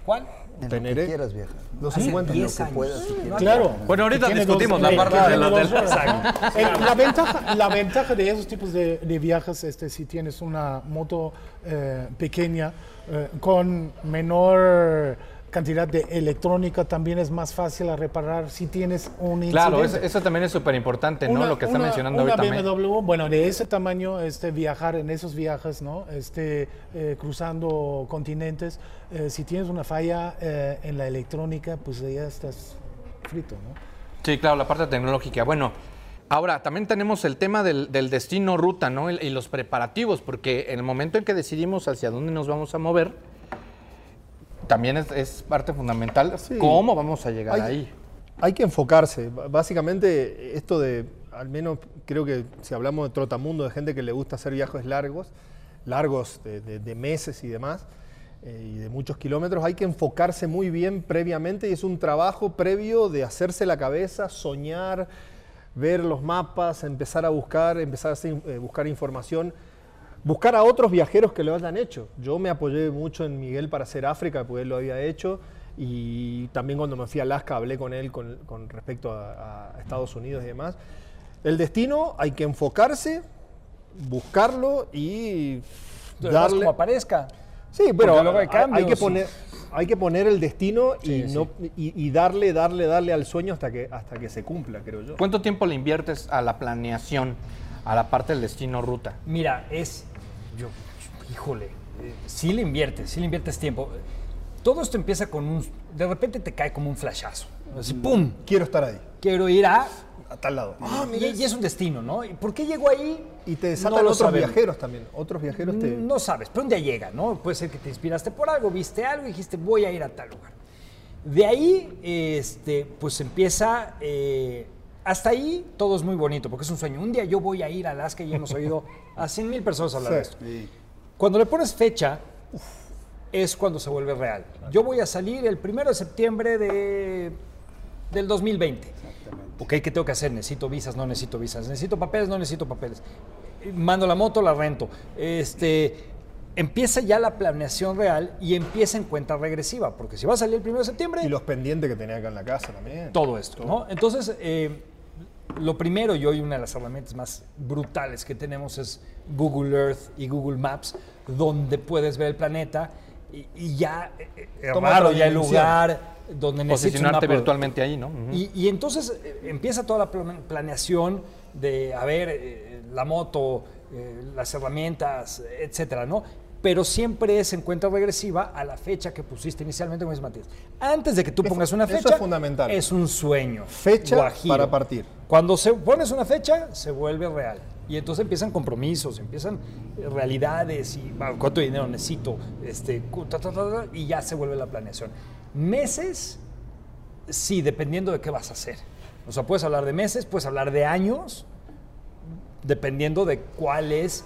¿Cuál? En Teneré. lo que quieras viajar. Los Hace 50 10 lo puedas, si. Claro. Bueno, ahorita discutimos dos- la parte claro, de la- del-. El- la, ventaja, la ventaja de esos tipos de, de viajes, este, si tienes una moto eh, pequeña eh, con menor cantidad de electrónica, también es más fácil a reparar si tienes un Claro, eso, incidente. eso también es súper importante, ¿no? Una- Lo que está una- mencionando una ahorita. BMW, bueno, de ese tamaño, este, viajar en esos viajes, ¿no? Este, eh, cruzando continentes, eh, si tienes una falla eh, en la electrónica, pues ya estás frito, ¿no? Sí, claro, la parte tecnológica. Bueno, ahora también tenemos el tema del, del destino ruta, ¿no? Y, y los preparativos, porque en el momento en que decidimos hacia dónde nos vamos a mover, también es, es parte fundamental Sí. cómo vamos a llegar Hay- ahí. Hay que enfocarse. Básicamente, esto de, al menos creo que si hablamos de trotamundo, de gente que le gusta hacer viajes largos, largos de, de- de meses y demás, eh, y de muchos kilómetros, hay que enfocarse muy bien previamente y es un trabajo previo de hacerse la cabeza, soñar, ver los mapas, empezar a buscar, empezar a hacer, eh, buscar información. Buscar a otros viajeros que lo hayan hecho. Yo me apoyé mucho en Miguel para hacer África, porque él lo había hecho. Y también cuando me fui a Alaska hablé con él con, con respecto a, a Estados Unidos y demás. El destino hay que enfocarse, buscarlo y Darle como aparezca. Sí, pero luego hay que poner, hay que poner el destino y, Sí, sí. no, y, y darle, darle, darle al sueño hasta que, hasta que se cumpla, creo yo. ¿Cuánto tiempo le inviertes a la planeación, a la parte del destino ruta? Mira, es. Yo, híjole, eh, sí le inviertes, sí le inviertes tiempo. Todo esto empieza con un. De repente te cae como un flashazo. Así, ¡pum! Quiero estar ahí, Quiero ir a. a tal lado. y, y es un destino, ¿no? ¿Y por qué llego ahí? Y te desatan otros sabemos. viajeros también. Otros viajeros te... No sabes, pero un día llega, ¿no? Puede ser que te inspiraste por algo, viste algo y dijiste, voy a ir a tal lugar. De ahí, este, pues empieza. eh, hasta ahí todo es muy bonito, porque es un sueño. Un día yo voy a ir a Alaska y hemos oído a 100 mil personas hablar Sí. de esto. Cuando le pones fecha, es cuando se vuelve real. Yo voy a salir el primero de septiembre de, del 2020. Ok, ¿qué tengo que hacer? Necesito visas, no necesito visas. Necesito papeles, no necesito papeles. Mando la moto, la rento. Este, empieza ya la planeación real y empieza en cuenta regresiva, porque si va a salir el primero de septiembre, Y los pendientes que tenía acá en la casa también. todo esto, ¿no? Entonces, eh, lo primero y hoy una de las herramientas más brutales que tenemos es Google Earth y Google Maps, donde puedes ver el planeta y, y ya eh, eh, Toma raro ya el lugar donde necesitas Posicionarte mapa. virtualmente ahí, ¿no? Y, y entonces eh, empieza toda la plan- planeación de, a ver, eh, la moto, eh, las herramientas, etcétera, ¿no? Pero siempre es en cuenta regresiva a la fecha que pusiste inicialmente, como dice Matías. Antes de que tú pongas una eso fecha, es fundamental. es un sueño. Fecha guajiro. para partir. Cuando se pones una fecha, se vuelve real. Y entonces empiezan compromisos, empiezan eh, realidades y "Ah, cuánto dinero necesito, este, ta, ta, ta, ta", y ya se vuelve la planeación. Meses, sí, dependiendo de qué vas a hacer. O sea, puedes hablar de meses, puedes hablar de años, dependiendo de cuál es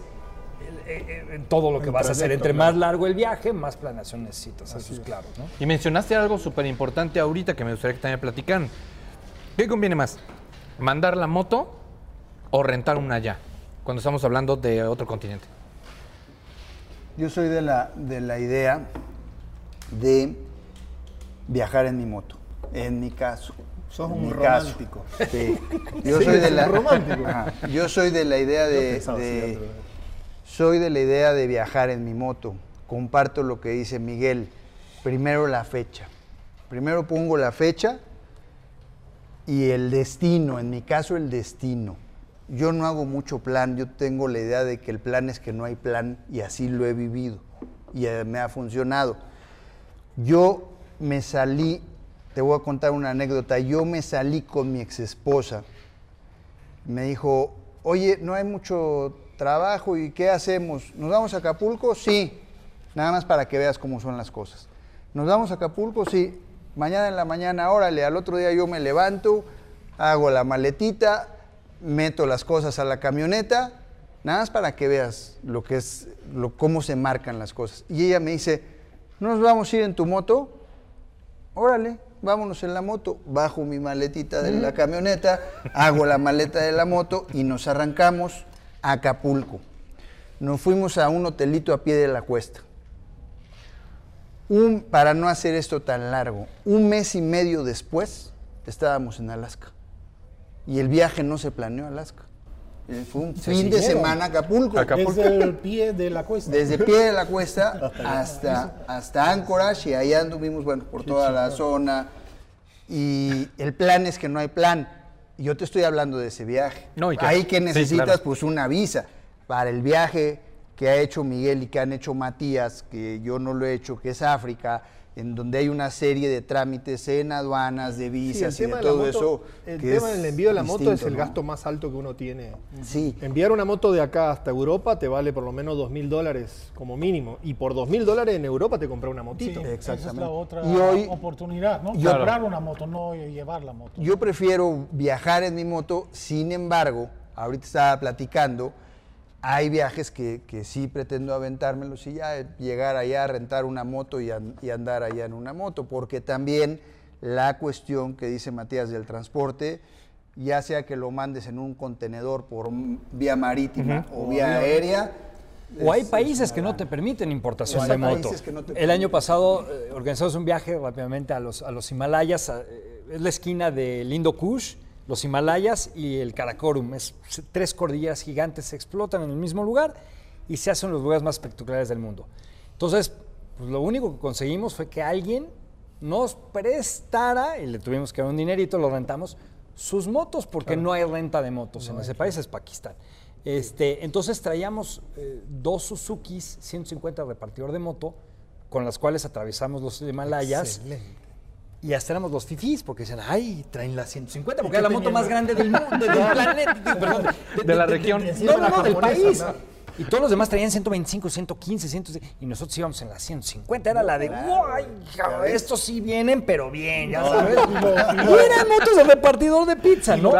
el- eh, eh, todo lo que El vas a hacer. trayecto, Entre claro. más largo el viaje, más planeación necesitas. Eso es claro, ¿no? Y mencionaste algo súper importante ahorita que me gustaría que también platicaran. ¿Qué conviene más? ¿Mandar la moto o rentar una ya? Cuando estamos hablando de otro continente. Yo soy de la, de la idea de viajar en mi moto, en mi caso. Sos un romántico. Sí. Yo Sí, soy de la romántico. Ajá. Yo soy de la idea de, pensaba soy de la idea de viajar en mi moto. Comparto lo que dice Miguel. Primero la fecha. Primero pongo la fecha y el destino, en mi caso el destino. Yo no hago mucho plan, yo tengo la idea de que el plan es que no hay plan y así lo he vivido y eh, me ha funcionado. Yo me salí, te voy a contar una anécdota, yo me salí con mi ex esposa. Me dijo, oye, no hay mucho trabajo y ¿qué hacemos? ¿Nos vamos a Acapulco? Sí, nada más para que veas cómo son las cosas. ¿Nos vamos a Acapulco? Sí. Mañana en la mañana, órale, al otro día yo me levanto, hago la maletita, meto las cosas a la camioneta Nada más para que veas lo que es, lo, cómo se marcan las cosas. Y ella me dice, ¿no nos vamos a ir en tu moto? Órale, vámonos en la moto. Bajo mi maletita de la camioneta, hago la maleta de la moto y nos arrancamos a Acapulco. Nos fuimos a un hotelito a pie de la cuesta. Un, para no hacer esto tan largo, un mes y medio después estábamos en Alaska. Y el viaje no se planeó a Alaska. Eh, Fue un Se fin de semana a Acapulco. Desde el pie de la cuesta. Desde pie de la cuesta hasta, hasta Anchorage y allá anduvimos, bueno, por toda la zona. Y el plan es que no hay plan. Y Yo te estoy hablando de ese viaje. No, y Ahí que sí, necesitas, claro. pues, una visa. Para el viaje que ha hecho Miguel y que han hecho Matías, que yo no lo he hecho, que es África, en donde hay una serie de trámites en aduanas, de Sí, visas y de todo moto, eso. el que tema del envío de la moto es el ¿no? gasto más alto que uno tiene. Sí. Enviar una moto de acá hasta Europa te vale por lo menos dos mil dólares como mínimo. Y por dos mil dólares en Europa te compras una Sí, motito. esa es Exactamente. la otra Y hoy- oportunidad, ¿no? Yo- Comprar una moto, no llevar la moto. Yo prefiero viajar en mi moto, sin embargo, ahorita estaba platicando, hay viajes que, que sí pretendo aventármelos y ya eh, llegar allá, rentar una moto y, an- y andar allá en una moto, porque también la cuestión que dice Matías del transporte, ya sea que lo mandes en un contenedor por vía marítima o vía aérea. O hay es- es países que no te permiten importación de moto. no El año pasado eh, organizamos un viaje rápidamente a los, a los Himalayas. a- eh, es la esquina del Indo Kush, los Himalayas y el Karakorum. Es tres cordilleras gigantes se explotan en el mismo lugar y se hacen los lugares más espectaculares del mundo. Entonces, pues, lo único que conseguimos fue que alguien nos prestara, y le tuvimos que dar un dinerito, lo rentamos, sus motos, porque no hay renta de motos en ese país, es Pakistán. Este, entonces traíamos eh, dos Suzukis 150 repartidor de moto, con las cuales atravesamos los Himalayas. Y hasta éramos los fifís, porque decían, ay, traen la 150, porque era la moto más grande del mundo, del planeta, perdón, De la región. No, no, no, del país. Y todos los demás traían 125, 115, 116, y nosotros íbamos en la 150. Era la de, ¡ay, hija, estos sí vienen, pero bien! Ya sabes. Y eran motos de repartidor de pizza, ¿no?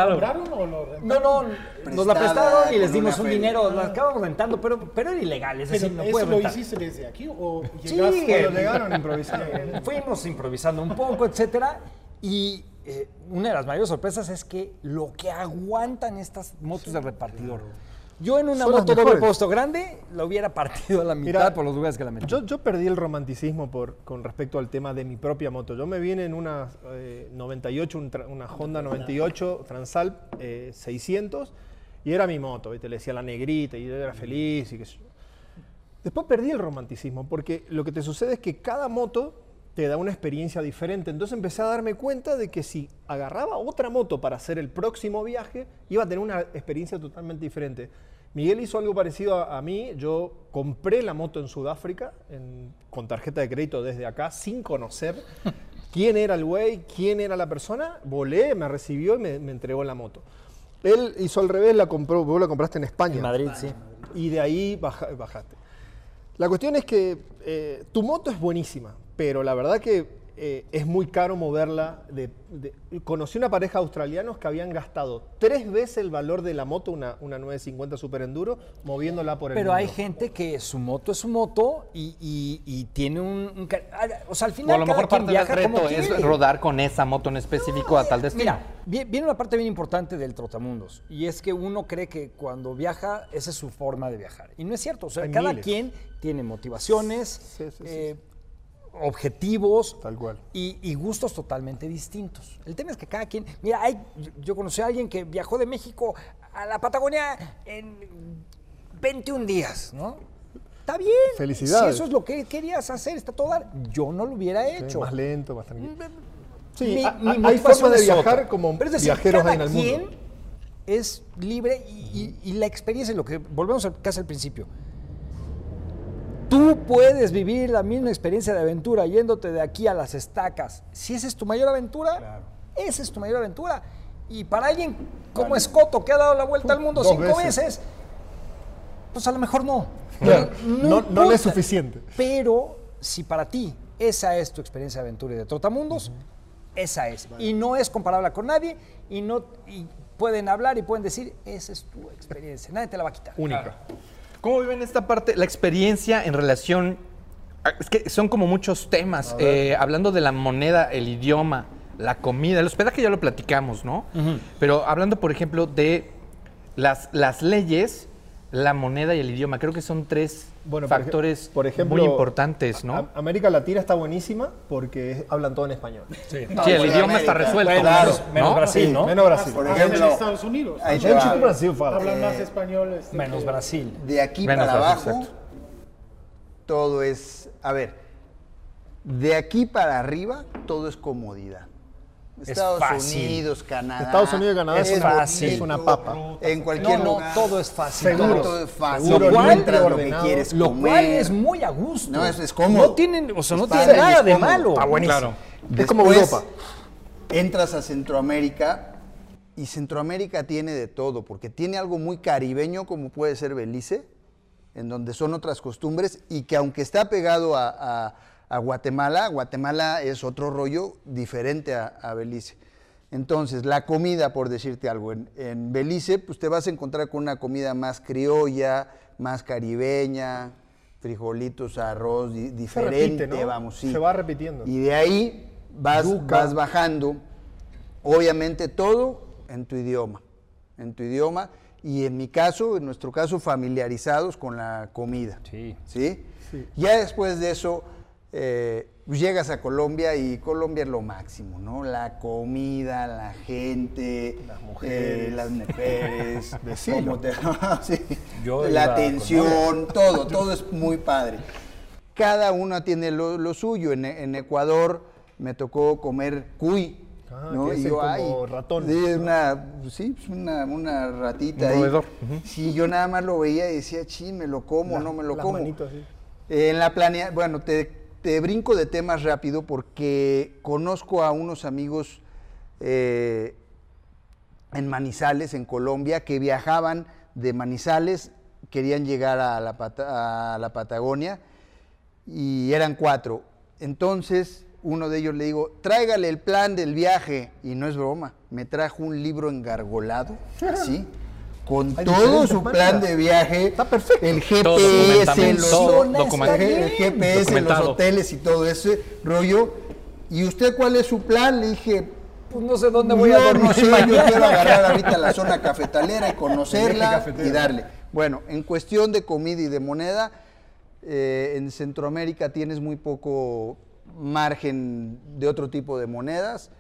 No, no, nos la prestaron y les dimos un feria. dinero, la acabamos rentando, pero, pero era ilegal, es decir, no ¿Eso puedes lo rentar. hiciste desde aquí o Sí, llegaste? Cuando Cuando llegaron improvisaron. Fuimos improvisando un poco, etcétera. Y eh, una de las mayores sorpresas es que lo que aguantan estas motos de repartidor. Yo en una Son moto doble puesto grande la hubiera partido a la mitad Mira, por los lugares que la metí. Yo, yo perdí el romanticismo por, con respecto al tema de mi propia moto. Yo me vine en una eh, 98, un tra- una Honda 98 Transalp eh, 600 y era mi moto, ¿viste? le decía la negrita y yo era feliz y qué sé yo. Después perdí el romanticismo porque lo que te sucede es que cada moto te da una experiencia diferente. Entonces empecé a darme cuenta de que si agarraba otra moto para hacer el próximo viaje, iba a tener una experiencia totalmente diferente. Miguel hizo algo parecido a, a mí. Yo compré la moto en Sudáfrica en- con tarjeta de crédito desde acá, sin conocer quién era el güey, quién era la persona. Volé, me recibió y me, me entregó la moto. Él hizo al revés, la compró, vos la compraste en España en Madrid, sí. y de ahí baja- bajaste. La cuestión es que eh, tu moto es buenísima, pero la verdad que eh, es muy caro moverla. De, de- conocí una pareja de australianos que habían gastado tres veces el valor de la moto, una, una 950 Super Enduro, moviéndola por el Pero mundo. hay gente que su moto es su moto y, y- y tiene un, ah, O sea, al O final. a lo cada mejor parte del reto es quiere. rodar con esa moto en específico a tal destino. Mira, vi- viene una parte bien importante del trotamundos y es que uno cree que cuando viaja esa es su forma de viajar y no es cierto. O sea, Hay cada miles. quien tiene motivaciones, Sí, sí, sí, eh, objetivos Tal cual. Y, y gustos totalmente distintos. El tema es que cada quien, mira, hay, yo- conocí a alguien que viajó de México a la Patagonia en 21 días, ¿no? Está bien. Felicidades. Si eso es lo que querías hacer, está todo dar. Yo no lo hubiera Sí, hecho. más lento, más tranquilo. Sí, Mi- ha- hay formas de viajar otra. como Pero es decir, viajeros cada hay en el quien mundo. es libre y, y- y la experiencia es lo que volvemos al, casi al principio. Tú puedes vivir la misma experiencia de aventura yéndote de aquí a las estacas. Si esa es tu mayor aventura, esa es tu mayor aventura. Y para alguien como Escoto, que ha dado la vuelta al mundo Dos cinco veces. veces, pues a lo mejor no. Claro, no- no es suficiente. Pero si para ti esa es tu experiencia de aventura y de trotamundos, esa es. Y no es comparable con nadie y no y pueden hablar y pueden decir, esa es tu experiencia, nadie te la va a quitar. Única. ¿Cómo viven esta parte, la experiencia en relación? Es que son como muchos temas. eh, hablando de la moneda, el idioma, la comida, el hospedaje ya lo platicamos, ¿no? Pero hablando, por ejemplo, de las, las leyes, la moneda y el idioma, creo que son tres Bueno, factores por ejemplo, muy importantes, ¿no? A- América Latina está buenísima porque es- hablan todo en español. Sí. sí, el idioma está resuelto. Bueno, Claro. menos, menos ¿no? Brasil, ¿no? Menos Brasil. Por También ejemplo, en Estados Unidos. ahí te va. de Brasil fala. Hablan más Eh, español. este, Menos que- Brasil. De aquí Menos para Brasil, abajo, exacto. todo es. A ver, de aquí para arriba, todo es comodidad. Es Estados. Unidos, Canadá. Estados Unidos y Canadá es fácil. Es una papa. En cualquier No, no, lugar. todo es fácil. Seguro. Todo es fácil. Seguro, Lo encuentras lo que quieres Lo comer. cual es muy a gusto. No, es- es cómodo. No tienen, o sea, no Es tiene nada de malo. Está buenísimo. Claro. Es como Después, Europa. Entras a Centroamérica y Centroamérica tiene de todo, porque tiene algo muy caribeño como puede ser Belice, en donde son otras costumbres y que aunque está pegado a, a- a Guatemala, Guatemala es otro rollo diferente a, a Belice. Entonces, la comida, por decirte algo, en, en Belice, pues te vas a encontrar con una comida más criolla, más caribeña, frijolitos, arroz, di- diferente, repite, ¿no? vamos, sí. Se va repitiendo. Y de ahí vas, vas bajando, obviamente todo en tu idioma, en tu idioma y en mi caso, en nuestro caso, familiarizados con la comida. Sí. ¿sí? Sí. Ya después de eso, eh, llegas a Colombia y Colombia es lo máximo, ¿no? La comida, la gente, Las mujeres. eh, las mujeres, Decilo. cómo te- sí, Yo la atención, todo, todo es muy padre. Cada una tiene lo, lo suyo. En, en Ecuador me tocó comer cuy. Ah, ¿no? Y yo, como ay, ratón, sí, una, sí, una, una ratita Un ahí. Sí, yo nada más lo veía y decía, chin, me lo como, La- no me lo las como. manitos. Eh, En la planea, bueno, te, te brinco de temas rápido porque conozco a unos amigos eh, en Manizales, en Colombia, que viajaban de Manizales, querían llegar a la, a la Patagonia y eran cuatro. Entonces, uno de ellos le digo, tráigale el plan del viaje. Y no es broma, me trajo un libro engargolado, ¿sí? Con Hay todo su maneras. plan de viaje. Está perfecto. El GPS, los, el. GPS, los hoteles y todo ese rollo. ¿Y usted cuál es su plan? Le dije, Pues no sé dónde voy a yo dormir no sé, yo quiero agarrar ahorita la zona cafetalera y conocerla y darle. Bueno, en cuestión de comida y de moneda, eh, en Centroamérica tienes muy poco margen de otro tipo de monedas.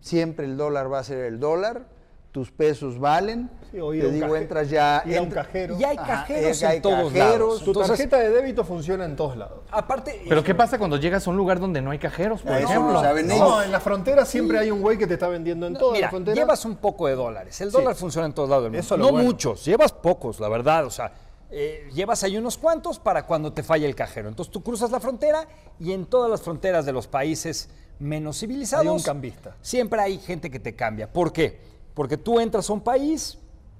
Siempre el dólar va a ser el dólar. Tus pesos valen. Sí, o ir Te a un digo, entras ya. ir a un cajero. Y hay Ajá, cajeros hay en todos cajeros. lados. Tu Entonces, tarjeta de débito funciona en todos lados. aparte, Pero ¿qué pasa cuando llegas a un lugar donde no hay cajeros, por eso ejemplo? No, ellos. en la frontera siempre hay un güey que te está vendiendo en No, toda mira, la frontera. llevas un poco de dólares. El dólar funciona en todos lados del mundo. Eso es lo no bueno. muchos, llevas pocos, la verdad. O sea, eh, llevas ahí unos cuantos para cuando te falle el cajero. Entonces tú cruzas la frontera y en todas las fronteras de los países menos civilizados Hay un cambista. Siempre hay gente que te cambia. ¿Por qué? Porque tú entras a un país,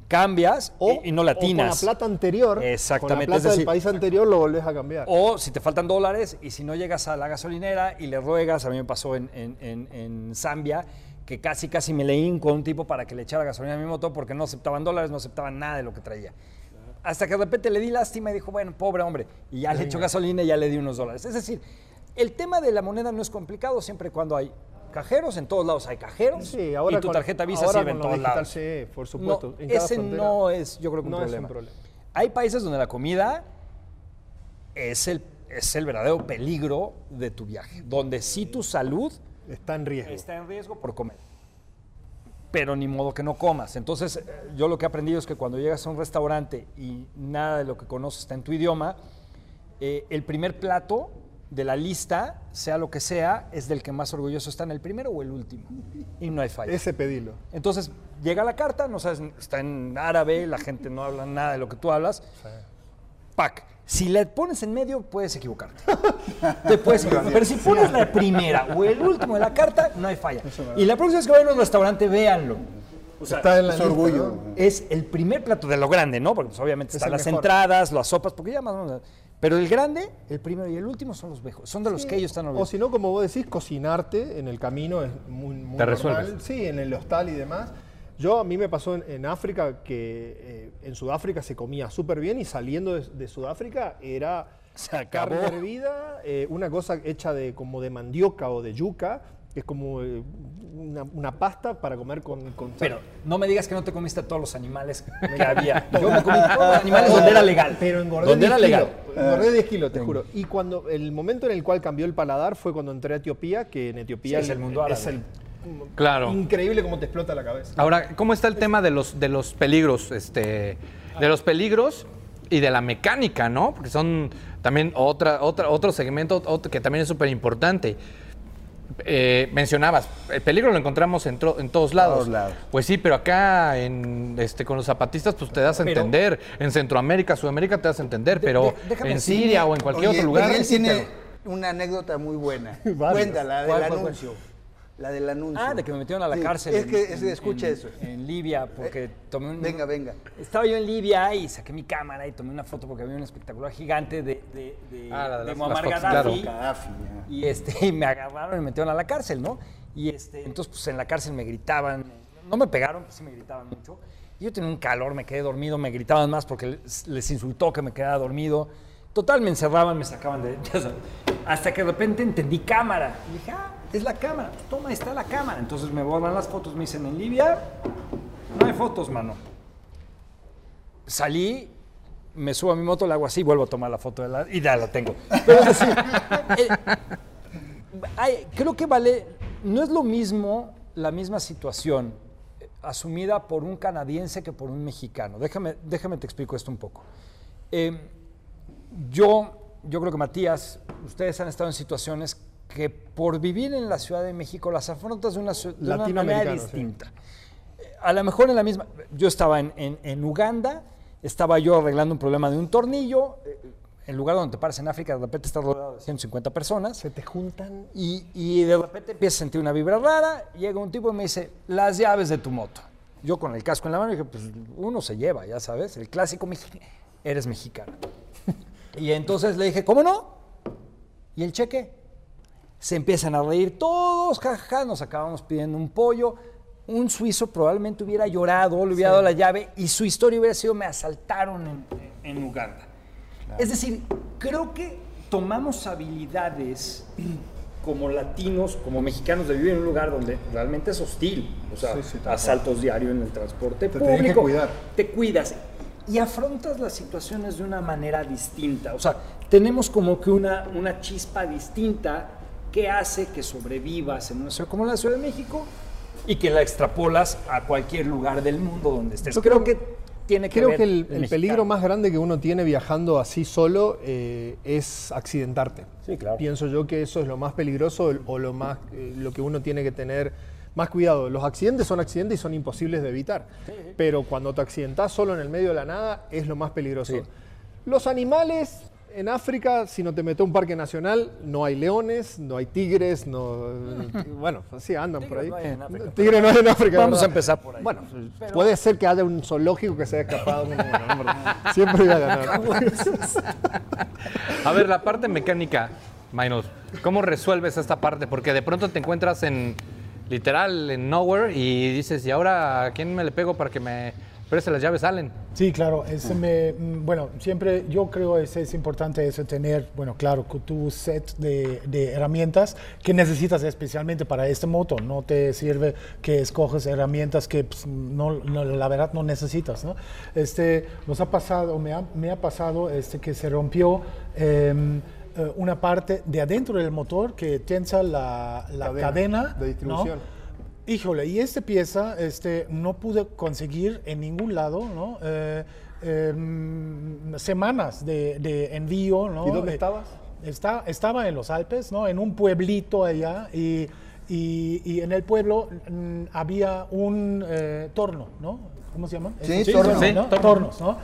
cambias y, y no o latinas. con la plata anterior. Exactamente, Con la plata decir- del país anterior lo volvés a cambiar. O si te faltan dólares y si no llegas a la gasolinera y le ruegas, a mí me pasó en, en- en- en Zambia, que casi casi me leí con un tipo para que le echara gasolina a mi moto porque no aceptaban dólares, no aceptaban nada de lo que traía. Hasta que de repente le di lástima y dijo, bueno, pobre hombre, y ya le echó gasolina y ya le di unos dólares. Es decir, el tema de la moneda no es complicado siempre y cuando hay cajeros, en todos lados hay cajeros Sí, ahora y tu tarjeta Visa sirve en todos digital, lados. sí, por supuesto. No, En cada ese frontera no es, yo creo que un, no es problema. un problema. Hay países donde la comida es el, es el verdadero peligro de tu viaje, donde sí tu salud Está en riesgo. está en riesgo por comer. Pero ni modo que no comas. Entonces, eh, yo lo que he aprendido es que cuando llegas a un restaurante y nada de lo que conoces está en tu idioma, eh, el primer plato de la lista, sea lo que sea, es del que más orgulloso está en el primero o el último. Y no hay falla. Ese pedilo. Entonces, llega la carta, no sabes, está en árabe, la gente no habla nada de lo que tú hablas. Pac. Si la pones en medio, puedes equivocarte. Te puedes equivocar. Pero si pones la primera o el último de la carta, no hay falla. Y la próxima vez que vayan a un restaurante, véanlo. está en la es lista, orgullo. ¿no? Es el primer plato de lo grande, ¿no? Porque pues, obviamente Es están las mejor. entradas, las sopas, porque ya más o menos. Pero el grande, el primero y el último son los viejos. Son de los que ellos están O orgullosos. si no, como vos decís, cocinarte en el camino es muy, muy Te normal. resuelves. Sí, en el hostal y demás. Yo a mí me pasó en, en África que eh, en Sudáfrica se comía súper bien y saliendo de, de Sudáfrica era Se carne acabó. hervida, eh, una cosa hecha de como de mandioca o de yuca, que es como eh, una, una pasta para comer con, con Pero no me digas que no te comiste a todos los animales que había. Yo me comí todos los animales donde era legal. Pero engordé Donde 10 era legal. kilos. Engordé 10 kilos, te juro. Y cuando el momento en el cual cambió el paladar fue cuando entré a Etiopía, que en Etiopía Sí, es el mundo árabe. es el- Claro. increíble cómo te explota la cabeza. Ahora, ¿cómo está el tema de los, de los peligros? Este, de los peligros y de la mecánica, ¿no? Porque son también otra, otra, otro segmento otro que también es súper importante. Eh, mencionabas, el peligro lo encontramos en, tro- en todos lados. Todos lados. Pues sí, pero acá en, este, con los zapatistas pues te das a Pero- entender. En Centroamérica, Sudamérica te das a entender, De- pero de- en Siria o en cualquier Oye, otro lugar. Miguel tiene una anécdota muy buena. Cuéntala, del ¿Cuál, cuál, cuál? anuncio. La del anuncio. Ah, de que me metieron a la Sí, cárcel. Es en- que en- escucha en- eso. En Libia, porque Eh, tomé un. venga, venga. Estaba yo en Libia y saqué mi cámara y tomé una foto porque había un espectacular gigante de, de, de, Ah, la de de las- Muammar Gaddafi. claro. Y, este, y me agarraron y me metieron a la cárcel, ¿no? Y este, entonces, pues en la cárcel me gritaban, no me pegaron, pues sí me gritaban mucho. Y yo tenía un calor, me quedé dormido, me gritaban más porque les, les insultó que me quedara dormido. Total, me encerraban, me sacaban de... hasta que de repente entendí cámara. Y dije, ah, es la cámara, toma, está la cámara. Entonces me borran las fotos, me dicen, en Libia no hay fotos, mano. Salí, me subo a mi moto, la hago así, vuelvo a tomar la foto de la, y ya la tengo. Eh, creo que vale, no es lo mismo la misma situación eh, asumida por un canadiense que por un mexicano. Déjame, déjame te explico esto un poco. Eh, yo, yo creo que Matías, ustedes han estado en situaciones que por vivir en la Ciudad de México las afrontas de una, de una manera sí. distinta. A lo mejor en la misma, yo estaba en, en- en Uganda, estaba yo arreglando un problema de un tornillo, eh, en lugar donde te paras en África, de repente estás rodeado de 150 personas. Se te juntan. Y, y de repente empiezo a sentir una vibra rara, llega un tipo y me dice, las llaves de tu moto. Yo con el casco en la mano dije, pues uno se lleva, ya sabes, el clásico mexicano, eres mexicano. y entonces le dije, ¿cómo no? ¿Y el cheque? Se empiezan a reír todos, jajaja, nos acabamos pidiendo un pollo. Un suizo probablemente hubiera llorado, le hubiera dado la llave y su historia hubiera sido, me asaltaron en, en Uganda. Es decir, creo que tomamos habilidades como latinos, como mexicanos, de vivir en un lugar donde realmente es hostil. O sea, Sí, asaltos diarios en el transporte Te público. que cuidar. Te cuidas y afrontas las situaciones de una manera distinta. O sea, tenemos como que una, una chispa distinta que hace que sobrevivas en una ciudad como la Ciudad de México y que la extrapolas a cualquier lugar del mundo donde estés. Yo creo, que tiene que Creo ver que el, el peligro más grande que uno tiene viajando así solo eh, es accidentarte. Sí, claro. Pienso yo que eso es lo más peligroso o lo, más, eh, lo que uno tiene que tener más cuidado. Los accidentes son accidentes y son imposibles de evitar. Pero cuando te accidentás solo en el medio de la nada es lo más peligroso. Los animales en África, si no te metes a un parque nacional, no hay leones, no hay tigres, no. Bueno, así andan por ahí. Tigres no hay en África, Tigres no hay en África. Vamos ¿verdad? a empezar por ahí. Bueno, puede ser que haya un zoológico que se haya escapado. uno, bueno, hombre, siempre voy a ganar. A ver, la parte mecánica, Minus, ¿cómo resuelves esta parte? Porque de pronto te encuentras en, literal, en nowhere y dices, ¿y ahora a quién me le pego para que me preste las llaves, Allen? Sí, claro. me, bueno, siempre yo creo que es importante eso, tener, bueno, claro, tu set de, de herramientas que necesitas especialmente para esta moto. No te sirve que escoges herramientas que pues, no, no, la verdad no necesitas. ¿no? Este, nos ha pasado, me ha, me ha pasado este, que se rompió em, eh, una parte de adentro del motor que tensa la, la Cadena cadena, de distribución. ¿no? Híjole, y esta pieza este, no pude conseguir en ningún lado, ¿no? Eh, em, semanas de, de envío, ¿no? ¿Y dónde Eh, estabas? Está, estaba en los Alpes, ¿no? En un pueblito allá y, y- y en el pueblo mm, había un eh, torno, ¿no? ¿Cómo se llama? Sí, torno. Sí, ¿no? torno. Tornos, ¿no?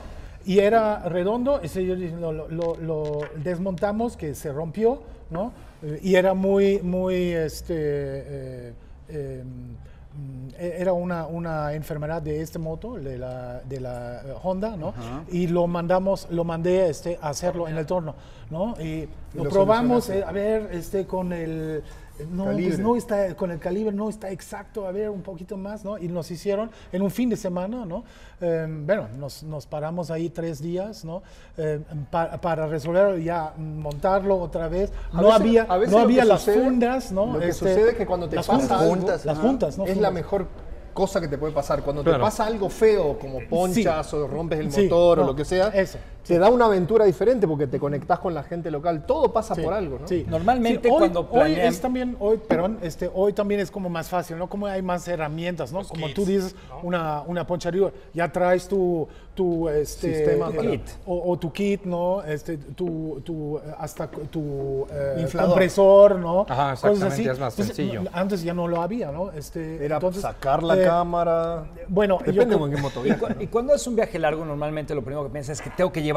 Y era redondo, ese yo dije, lo, lo- desmontamos, que se rompió, ¿no? Eh, y era muy, muy, este, eh, mm, era una, una enfermedad de esta moto, de la, de la eh, Honda, ¿no? Y lo mandamos, lo mandé este, a hacerlo en el torno, ¿no? Y lo, lo probamos, eh, a ver, este, con el... No, pues no está, con el calibre no está exacto, a ver, un poquito más, ¿no? Y nos hicieron en un fin de semana, ¿no? Eh, bueno, nos, nos paramos ahí tres días, ¿no? Eh, pa- para resolverlo, ya montarlo otra vez. A no veces- había, a veces no había las sucede- fundas, ¿no? Lo que Este, sucede es que cuando te las pasa juntas, algo, juntas, las juntas, ¿no? es la mejor cosa que te puede pasar. Cuando Claro. te pasa algo feo, como ponchas o rompes el Sí, motor o no, lo que sea, eso, te da una aventura diferente porque te conectás con la gente local. Todo pasa Sí, por algo, ¿no? sí. Normalmente Sí, hoy, cuando hoy planean- es también hoy perdón este hoy también es como más fácil no como hay más herramientas no como tú dices una una poncharía ya traes tu tu este Sistema eh, para- Kit. o, o tu kit no este tu, tu hasta tu eh, Inflador. compresor no Ajá, Cosas exactamente, así. ya es más Entonces, sencillo. no, antes ya no lo había no este Era entonces, sacar la eh, cámara. bueno yo Depende creo- con qué moto Y, cu- ¿no? y cuando es un viaje largo, normalmente lo primero que piensas es que tengo que llevar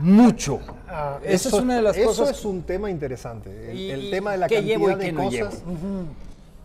mucho. Ah, Eso, es una de las eso cosas. es un tema interesante. El, Y- el y tema de la qué cantidad llevo y de qué no cosas.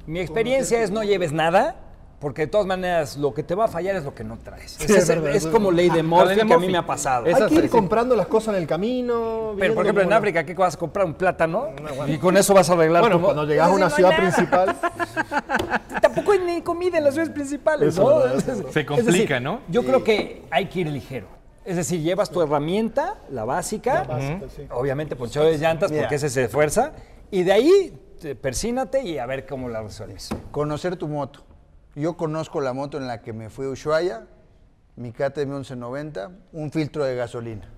Mi experiencia es no lleves nada, porque de todas maneras lo que te va a fallar es lo que no traes. Sí, es es, verdad, es es como ley de ley Murphy que a mí me ha pasado. Es- Hay que ir comprando las cosas en el camino. Pero por ejemplo en África, ¿qué vas a comprar? ¿Un plátano? Y con eso vas a arreglar Bueno, cuando llegas a una no ciudad nada. principal, Tampoco hay ni comida en las ciudades principales, Eso eso Se complica, decir, ¿no? Yo creo que hay que ir ligero. Es decir, llevas tu herramienta, la básica, básica, sí. obviamente ponchado de llantas porque ese se fuerza, y de ahí te- persínate y a ver cómo la resuelves. Conocer tu moto. Yo conozco la moto en la que me fui a Ushuaia, mi KTM 1190, un filtro de gasolina.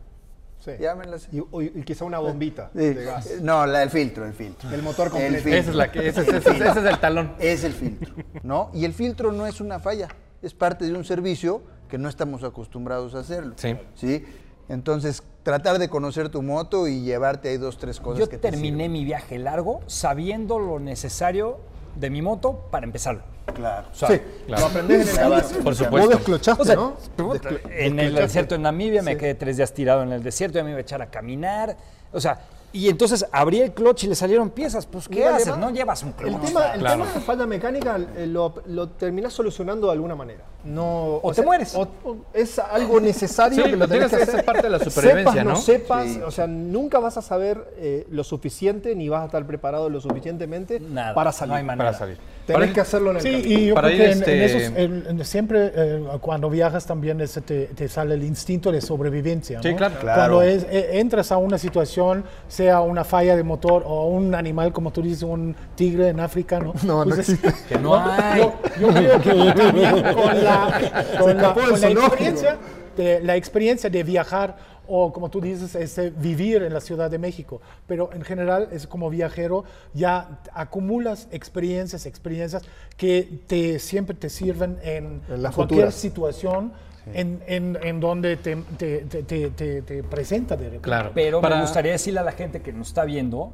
sí. Llámenla así. y, y quizá una bombita Sí. de gas. No, la del filtro, el filtro. El motor completo. filtro. Esa es la que, ese, ese- ese- ese es el talón. Es el filtro, ¿no? Y el filtro no es una falla, es parte de un servicio que no estamos acostumbrados a hacerlo. Sí. ¿sí? Entonces, tratar de conocer tu moto y llevarte ahí dos, tres cosas Yo que te terminé mi viaje largo sabiendo lo necesario de mi moto para empezarlo. Claro. O sea, Sí, Claro. lo aprendes en el. Por Vos supuesto. desclochaste, O sea, ¿no? puta, Desclo- en el desierto en Namibia me quedé tres días tirado en el desierto, ya me iba a echar a caminar. O sea, y entonces abrí el clutch y le salieron piezas. Pues, ¿qué haces? No llevas un clutch. El tema, el Claro. tema de falla mecánica eh, lo, lo terminás solucionando de alguna manera. No, O te mueres. o- o es algo necesario Sí, que lo tienes que hacer. ser parte de la supervivencia, sepas, ¿no? no sepas, Sí. o sea, nunca vas a saber eh, lo suficiente ni vas a estar preparado lo suficientemente Nada, para salir. no hay manera. Para salir. Tenés Para- que hacerlo en el Sí, camino. y yo Para creo en- en, este- esos, en- en- siempre eh, cuando viajas también ese te, te sale el instinto de sobrevivencia. Sí, ¿no? claro. Claro. Cuando es- eh, entras a una situación, sea una falla de motor o un animal, como tú dices, un tigre en África, ¿no? No, no Pues es- existe. Que no hay. Yo, yo creo que también con la, con la- con la experiencia, de, la experiencia de viajar o como tú dices, este, vivir en la Ciudad de México. Pero en general, es como viajero, ya acumulas experiencias, experiencias que te, siempre te sirven en, cualquier futuras. situación en, en- en donde te, te- te- te- te- te presenta de repente. Claro. Pero Para- me gustaría decirle a la gente que nos está viendo,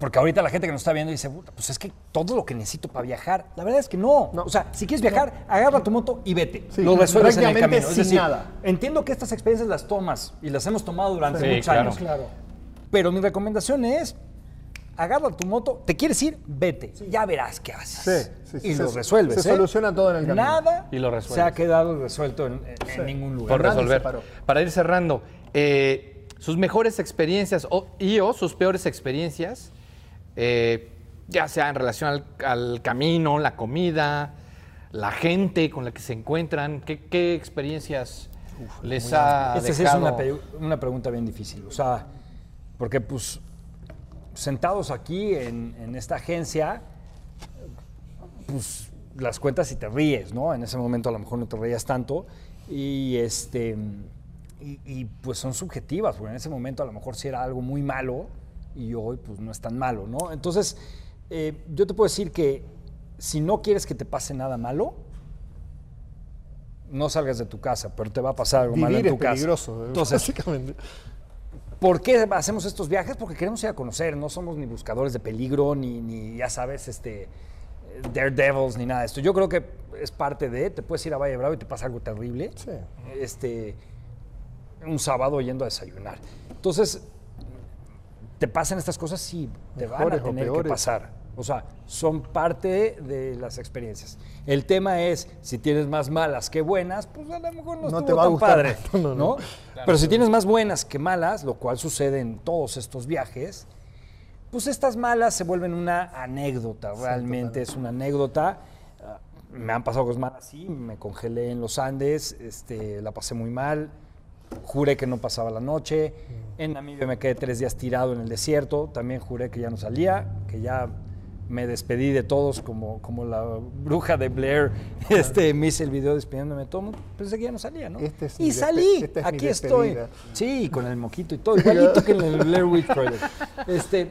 porque ahorita la gente que nos está viendo dice, "Puta, pues es que todo lo que necesito para viajar, la verdad es que no. No. O sea, si quieres viajar, agarra tu moto y vete. Sí, lo resuelves en el prácticamente camino. Es sin decir, nada. entiendo que estas experiencias las tomas y las hemos tomado durante Sí, muchos claro. años. Claro. Pero mi recomendación es, agarra tu moto, te quieres ir, vete. Ya verás qué haces. Sí, sí, y se- lo resuelves. se ¿eh? soluciona todo en el camino. Nada Y lo se resuelves. ha quedado resuelto en, ningún lugar. por se resolver. Para ir cerrando, eh, sus mejores experiencias o, y o sus peores experiencias, eh, ya sea en relación al, al camino, la comida, la gente con la que se encuentran, ¿qué, qué experiencias les ha Esta sí es dejado? una, pregunta bien difícil. O sea, porque pues sentados aquí en, en esta agencia, pues las cuentas y te ríes, ¿no? En ese momento a lo mejor no te reías tanto. Y este y, y, pues son subjetivas, porque en ese momento a lo mejor sí era algo muy malo y hoy pues no es tan malo, ¿no? Entonces, eh, yo te puedo decir que si no quieres que te pase nada malo, no salgas de tu casa, pero te va a pasar algo malo en tu es casa. peligroso. eh, Entonces, básicamente. ¿Por qué hacemos estos viajes? Porque queremos ir a conocer, no somos ni buscadores de peligro, ni, ni, ya sabes, este, daredevils, ni nada de esto. Yo creo que es parte de, te puedes ir a Valle Bravo y te pasa algo terrible. Sí. Este, un sábado yendo a desayunar. Entonces, ¿te pasan estas cosas? Sí, te van a tener que pasar. O sea, son parte de las experiencias. El tema es, si tienes más malas que buenas, pues a lo mejor no, No te va a tan gustar padre. Pero si tienes más buenas que malas, lo cual sucede en todos estos viajes, pues estas malas se vuelven una anécdota, realmente es una anécdota. Ah, Me han pasado cosas malas, sí, me congelé en los Andes, este, la pasé muy mal, juré que no pasaba la noche, en Namibia me quedé tres días tirado en el desierto, también juré que ya no salía, que ya me despedí de todos como, como la bruja de Blair, este, me hice el video despidiéndome de todo, pensé que ya no salía, ¿no? Este es y salí, esta es mi aquí estoy. Sí, con el moquito y todo, igualito que en el Blair Witch Project. Este,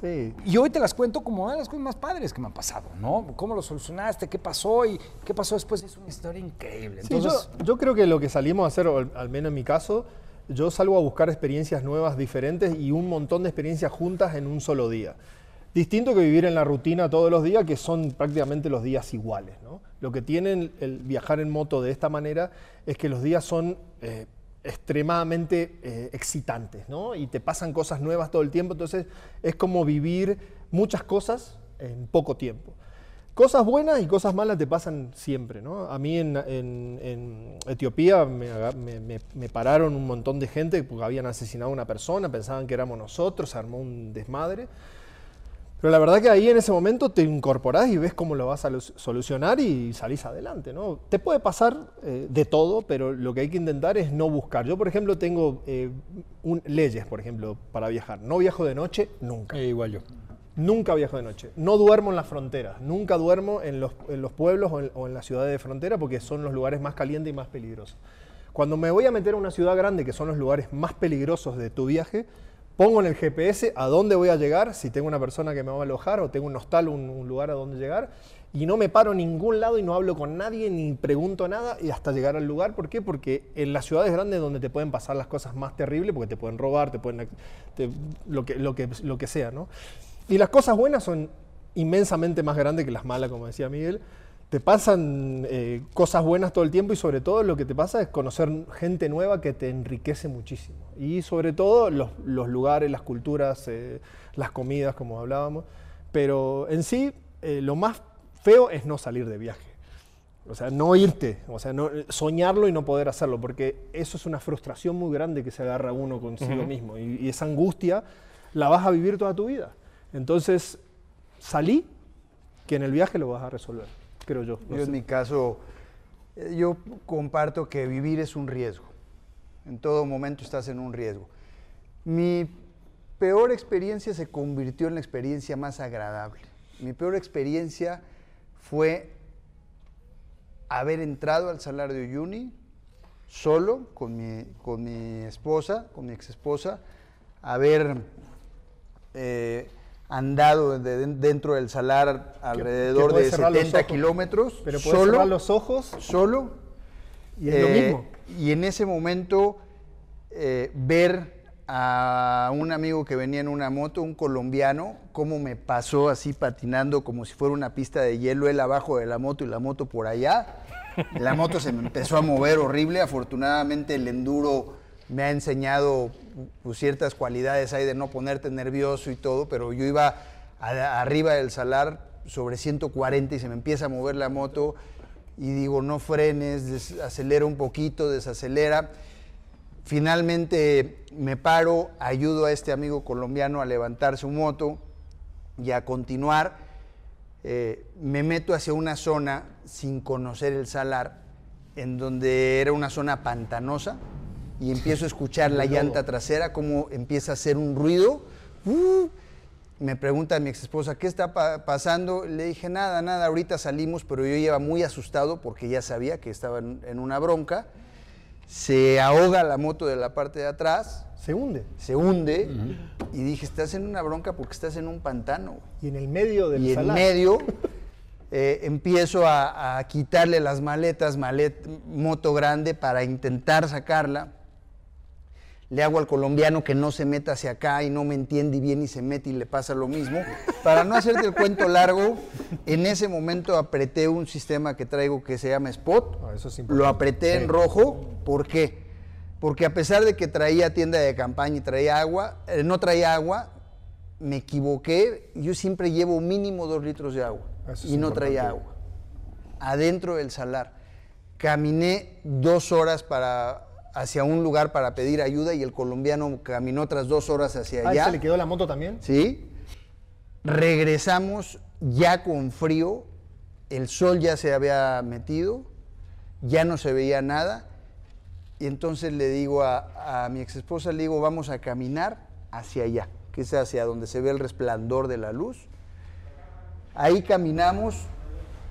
Sí. y hoy te las cuento como una de las cosas más padres que me han pasado, ¿no? ¿Cómo lo solucionaste? ¿Qué pasó? ¿Y qué pasó después? Es una historia increíble. Sí, Entonces, yo, yo creo que lo que salimos a hacer, o al, al menos en mi caso, yo salgo a buscar experiencias nuevas, diferentes y un montón de experiencias juntas en un solo día. Distinto que vivir en la rutina todos los días, que son prácticamente los días iguales. ¿no? Lo que tiene el viajar en moto de esta manera es que los días son eh, extremadamente eh, excitantes ¿no? y te pasan cosas nuevas todo el tiempo. Entonces es como vivir muchas cosas en poco tiempo. Cosas buenas y cosas malas te pasan siempre, ¿no? A mí en, Etiopía me- me pararon un montón de gente porque habían asesinado a una persona, pensaban que éramos nosotros, se armó un desmadre. Pero la verdad que ahí en ese momento te incorporás y ves cómo lo vas a lu- solucionar y salís adelante, ¿no? Te puede pasar eh, de todo, pero lo que hay que intentar es no buscar. Yo, por ejemplo, tengo eh, un- leyes, por ejemplo, para viajar. No viajo de noche nunca. eh, igual yo. Nunca viajo de noche. No duermo en las fronteras. Nunca duermo en los, en los pueblos o en, o en las ciudades de frontera porque son los lugares más calientes y más peligrosos. Cuando me voy a meter a una ciudad grande, que son los lugares más peligrosos de tu viaje, pongo en el GPS a dónde voy a llegar, si tengo una persona que me va a alojar o tengo un hostal, un, un lugar a donde llegar, y no me paro en ningún lado y no hablo con nadie ni pregunto nada y hasta llegar al lugar. ¿Por qué? Porque en las ciudades grandes es donde te pueden pasar las cosas más terribles, porque te pueden robar, te pueden lo, que, lo, que, lo que sea, ¿no? Y las cosas buenas son inmensamente más grandes que las malas, como decía Miguel. Te pasan eh, cosas buenas todo el tiempo y sobre todo lo que te pasa es conocer gente nueva que te enriquece muchísimo. Y sobre todo los, los lugares, las culturas, eh, las comidas, como hablábamos. Pero en sí, eh, lo más feo es no salir de viaje. O sea, no irte, o sea, no, soñarlo y no poder hacerlo, porque eso es una frustración muy grande que se agarra uno consigo mismo. Y, y esa angustia la vas a vivir toda tu vida. Entonces, salí, que en el viaje lo vas a resolver, creo yo. No Yo sé. en mi caso, eh, yo comparto que vivir es un riesgo. En todo momento estás en un riesgo. Mi peor experiencia se convirtió en la experiencia más agradable. Mi peor experiencia fue haber entrado al Salar de Uyuni solo con mi, con mi esposa, con mi ex esposa, haber eh, andado de- de- dentro del salar alrededor que de cerrar los 70 ojos. kilómetros, Pero puedes solo, cerrar los ojos solo, y es lo eh, mismo. Y en ese momento eh, ver a un amigo que venía en una moto, un colombiano, cómo me pasó así patinando como si fuera una pista de hielo, él abajo de la moto y la moto por allá. La moto se me empezó a mover horrible. Afortunadamente el enduro me ha enseñado pues, ciertas cualidades ahí de no ponerte nervioso y todo, pero yo iba arriba del salar sobre 140 y se me empieza a mover la moto y digo, no frenes, acelera un poquito, desacelera. Finalmente me paro, ayudo a este amigo colombiano a levantar su moto y a continuar. Eh, me meto hacia una zona sin conocer el salar, en donde era una zona pantanosa, y empiezo a escuchar la llanta trasera, como empieza a hacer un ruido. ¡Uh! Me pregunta mi ex esposa, ¿qué está pa- pasando? Le dije, nada, nada, ahorita salimos, pero yo iba muy asustado porque ya sabía que estaba en, en una bronca. Se ahoga la moto de la parte de atrás, Se hunde. se hunde, y dije, estás en una bronca porque estás en un pantano. güey" Y en el medio del y en salar. medio eh, empiezo a, a quitarle las maletas, malet, moto grande, para intentar sacarla. Le hago al colombiano que no se meta hacia acá y no me entiende y viene y se mete y le pasa lo mismo. Para no hacerte el cuento largo, en ese momento apreté un sistema que traigo que se llama Spot. Ah, eso es lo apreté en rojo. ¿Por qué? Porque a pesar de que traía tienda de campaña y traía agua, eh, no traía agua, me equivoqué, yo siempre llevo mínimo dos litros de agua Eso es y no traía importante. agua. Adentro del salar. Caminé dos horas para, hacia un lugar para pedir ayuda y el colombiano caminó otras dos horas hacia ¿A él allá. se le quedó la moto también? ¿sí? Regresamos ya con frío, el sol ya se había metido, ya no se veía nada, y entonces le digo a, a mi ex esposa, le digo, vamos a caminar hacia allá, que es hacia donde se ve el resplandor de la luz. Ahí caminamos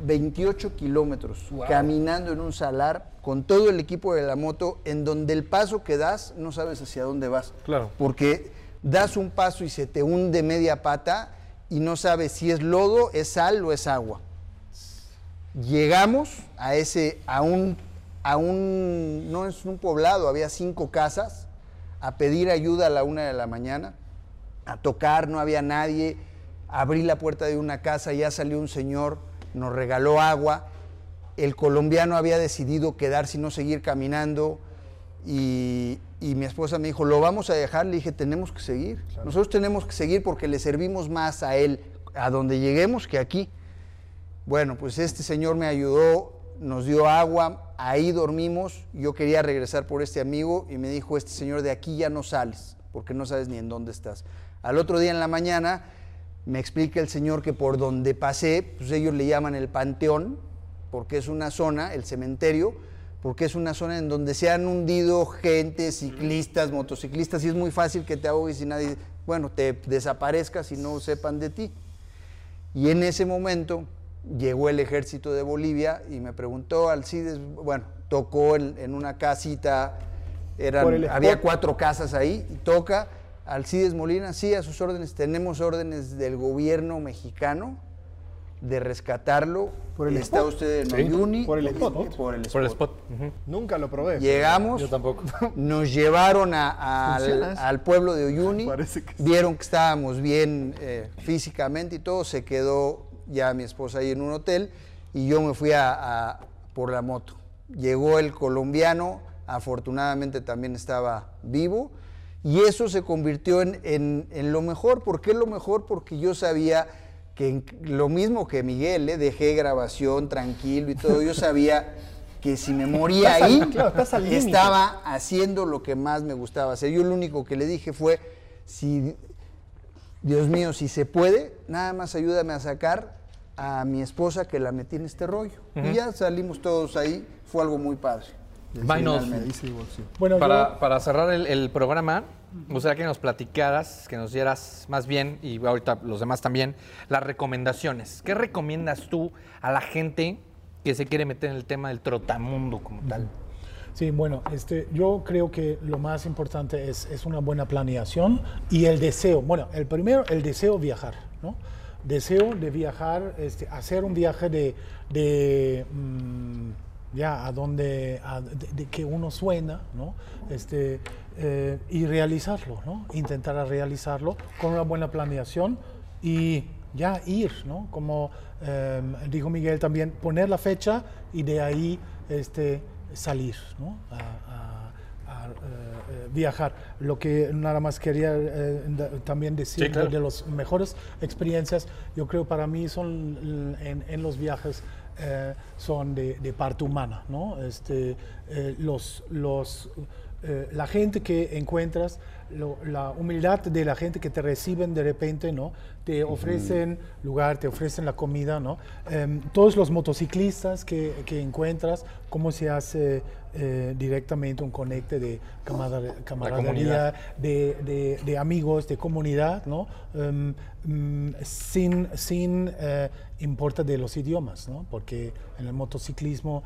28 kilómetros, caminando en un salar con todo el equipo de la moto, en donde el paso que das no sabes hacia dónde vas. Claro. Porque das un paso y se te hunde media pata y no sabes si es lodo, es sal o es agua. Llegamos a ese, a un, a un, no es un poblado, había cinco casas, a pedir ayuda a la una de la mañana, a tocar, no había nadie. Abrí la puerta de una casa, ya salió un señor, nos regaló agua. El colombiano había decidido quedarse y no seguir caminando. Y, y mi esposa me dijo, lo vamos a dejar. Le dije, tenemos que seguir. Nosotros tenemos que seguir porque le servimos más a él a donde lleguemos que aquí. Bueno, pues este señor me ayudó, nos dio agua, ahí dormimos. Yo quería regresar por este amigo y me dijo, este señor de aquí ya no sales, porque no sabes ni en dónde estás. Al otro día en la mañana me explica el señor que por donde pasé, pues ellos le llaman el panteón, porque es una zona, el cementerio, porque es una zona en donde se han hundido gente, ciclistas, motociclistas, y es muy fácil que te ahogues y nadie, bueno, te desaparezcas y no sepan de ti. Y en ese momento llegó el ejército de Bolivia y me preguntó, Alcides, bueno, tocó en, en una casita, eran- había cuatro casas ahí, y toca, Alcides Molina, sí, a sus órdenes, tenemos órdenes del gobierno mexicano de rescatarlo. Por el Está spot. usted en Sí. Uyuni. Por el spot. Por el Por el spot. Nunca lo probé. Llegamos, Yo tampoco. nos llevaron a- al, pueblo de Uyuni, Parece que sí. vieron que estábamos bien eh, físicamente y todo, se quedó ya mi esposa ahí en un hotel y yo me fui a, a- por la moto. Llegó el colombiano, afortunadamente también estaba vivo y eso se convirtió en, en- en lo mejor. ¿Por qué lo mejor? Porque yo sabía que en- lo mismo que Miguel, ¿eh? dejé grabación tranquilo y todo, yo sabía que si me moría Estás ahí, al estaba haciendo lo que más me gustaba hacer. Yo lo único que le dije fue, si, Dios mío, si se puede, nada más ayúdame a sacar a mi esposa que la metí en este rollo. Y ya salimos todos ahí, fue algo muy padre. Vainos. Bueno, yo- Para, cerrar el, el programa, me gustaría que nos platicaras, que nos dieras más bien, y ahorita los demás también, las recomendaciones. ¿Qué recomiendas tú a la gente que se quiere meter en el tema del trotamundo como tal? Sí, bueno, este, yo creo que lo más importante es, es una buena planeación y el deseo. Bueno, el primero, el deseo viajar, ¿no? Deseo de viajar, este, hacer un viaje de, de, mm, ya a donde, a- de, de que uno suena, ¿no? Este, eh, y realizarlo, ¿no? Intentar realizarlo con una buena planeación y ya ir, ¿no? Como eh, dijo Miguel también, poner la fecha y de ahí este, salir, ¿no? A, a- a, eh, eh, viajar. Lo que nada más quería eh, también decir Sí, claro. de las mejores experiencias, yo creo para mí son en, en los viajes eh, son de, de parte humana, ¿no? Este, eh, los, los, eh, la gente que encuentras, lo- la humildad de la gente que te reciben de repente, ¿no? Te ofrecen lugar, te ofrecen la comida, ¿no? Em, todos los motociclistas que, que encuentras, cómo se hace eh, directamente un conecte de camaradería, de, de- de amigos, de comunidad, ¿no? Mm, sin sin eh, importa de los idiomas, ¿no? Porque en el motociclismo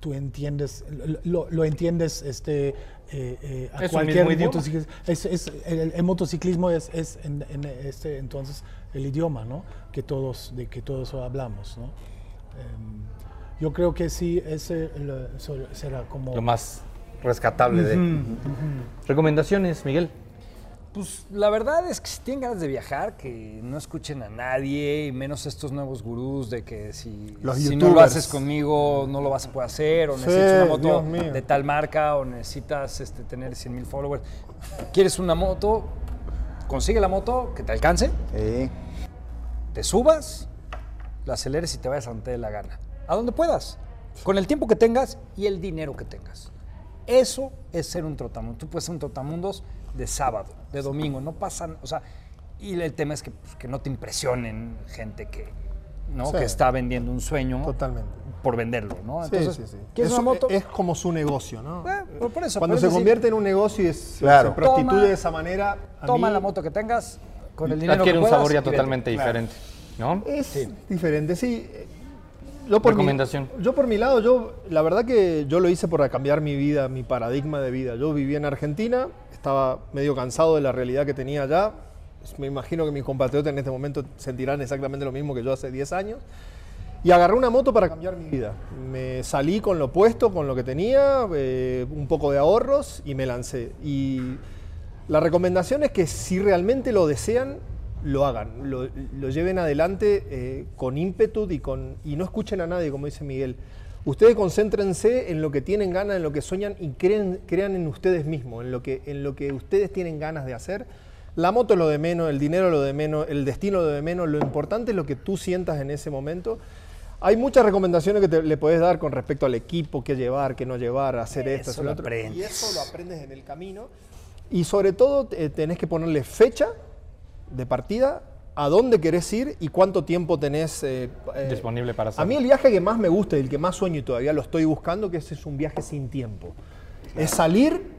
tú entiendes, lo, lo entiendes este, eh, eh, a Es cualquier motociclista. Es, es- el, el motociclismo es, es en, en este, entonces el idioma, ¿no? Que todos, de que todos hablamos, ¿no? Em, yo creo que sí, ese lo- será como... Lo más rescatable de... Recomendaciones, Miguel. Pues la verdad es que si tienen ganas de viajar, que no escuchen a nadie, y menos estos nuevos gurús de que si, Los si no lo haces conmigo no lo vas a poder hacer, o Sí, necesitas una moto de tal marca, o necesitas este, tener 100 mil followers. ¿Quieres una moto? consigue la moto que te alcance, Sí. te subas, la aceleres y te vayas a donde te dé la gana. A donde puedas. Con el tiempo que tengas y el dinero que tengas. Eso es ser un trotamundos. Tú puedes ser un trotamundos de sábado, de domingo. No pasan, o sea, y el tema es que, pues, que no te impresionen gente que, ¿no? Sí. que está vendiendo un sueño Totalmente. por venderlo, ¿no? Sí, Entonces, sí, sí. ¿quieres Es, una moto? es como su negocio, ¿no? Eh, por- eso, Cuando por se eso sí. convierte en un negocio y es- Claro. se prostituye Toma- de esa manera. a Toma mí la moto que tengas, con el dinero Adquiere que un puedas, sabor ya totalmente Claro. diferente, ¿no? Es diferente, sí. Yo por mi- Recomendación. yo por mi lado, yo la verdad que yo lo hice para cambiar mi vida, mi paradigma de vida. Yo vivía en Argentina, estaba medio cansado de la realidad que tenía allá. Me imagino que mis compatriotas en este momento sentirán exactamente lo mismo que yo hace 10 años. Y agarré una moto para cambiar mi vida. Me salí con lo puesto, con lo que tenía, eh, un poco de ahorros y me lancé. Y la recomendación es que si realmente lo desean, lo hagan, lo, lo lleven adelante eh, con ímpetu y, con, y no escuchen a nadie, como dice Miguel. Ustedes concéntrense en lo que tienen ganas, en lo que sueñan y creen, crean en ustedes mismos, en lo, que, en lo que ustedes tienen ganas de hacer. La moto es lo de menos, el dinero es lo de menos, el destino es lo de menos, lo importante es lo que tú sientas en ese momento. Hay muchas recomendaciones que te- le puedes dar con respecto al equipo, qué llevar, qué no llevar, hacer esto, hacer lo lo otro. aprendes. Y eso lo aprendes en el camino. Y sobre todo eh, tenés que ponerle fecha de partida, a dónde querés ir y cuánto tiempo tenés eh, eh, Disponible para A mí el viaje que más me gusta y el que más sueño y todavía lo estoy buscando, que ese es un viaje sin tiempo. Es salir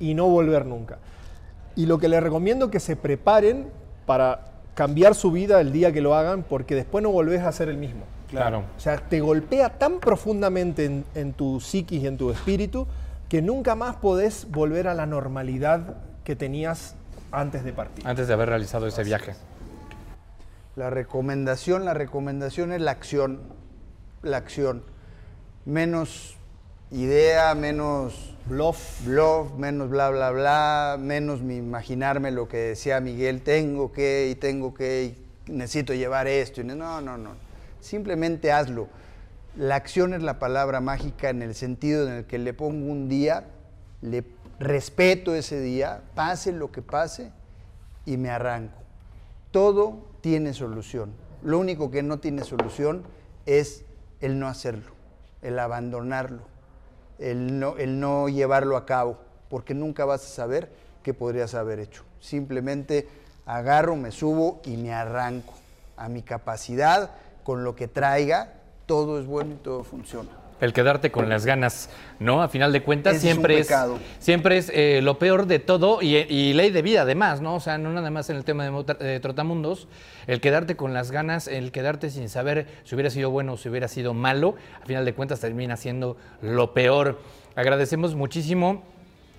y no volver nunca. Y lo que les recomiendo es que se preparen para cambiar su vida el día que lo hagan, porque después no volvés a ser el mismo. Claro. O sea, te golpea tan profundamente en, en tu psiquis y en tu espíritu que nunca más podés volver a la normalidad que tenías antes de partir. Antes de haber realizado ese viaje. La recomendación, la recomendación es la acción, la acción. Menos idea, menos Bluff. bluff, menos bla, bla, bla, menos mi imaginarme lo que decía Miguel, tengo que y tengo que y necesito llevar esto. y No, no, no, no. Simplemente hazlo. La acción es la palabra mágica en el sentido en el que le pongo un día, le respeto ese día, pase lo que pase y me arranco. Todo tiene solución. Lo único que no tiene solución es el no hacerlo, el abandonarlo, el no, el no llevarlo a cabo, porque nunca vas a saber qué podrías haber hecho. Simplemente agarro, me subo y me arranco a mi capacidad, con lo que traiga, todo es bueno y todo funciona. El quedarte con las ganas, ¿no? A final de cuentas, Ese siempre es, pecado. siempre es eh, lo peor de todo y, y ley de vida, además, ¿no? O sea, no nada más en el tema de eh, Trotamundos, el quedarte con las ganas, el quedarte sin saber si hubiera sido bueno o si hubiera sido malo, a final de cuentas termina siendo lo peor. Agradecemos muchísimo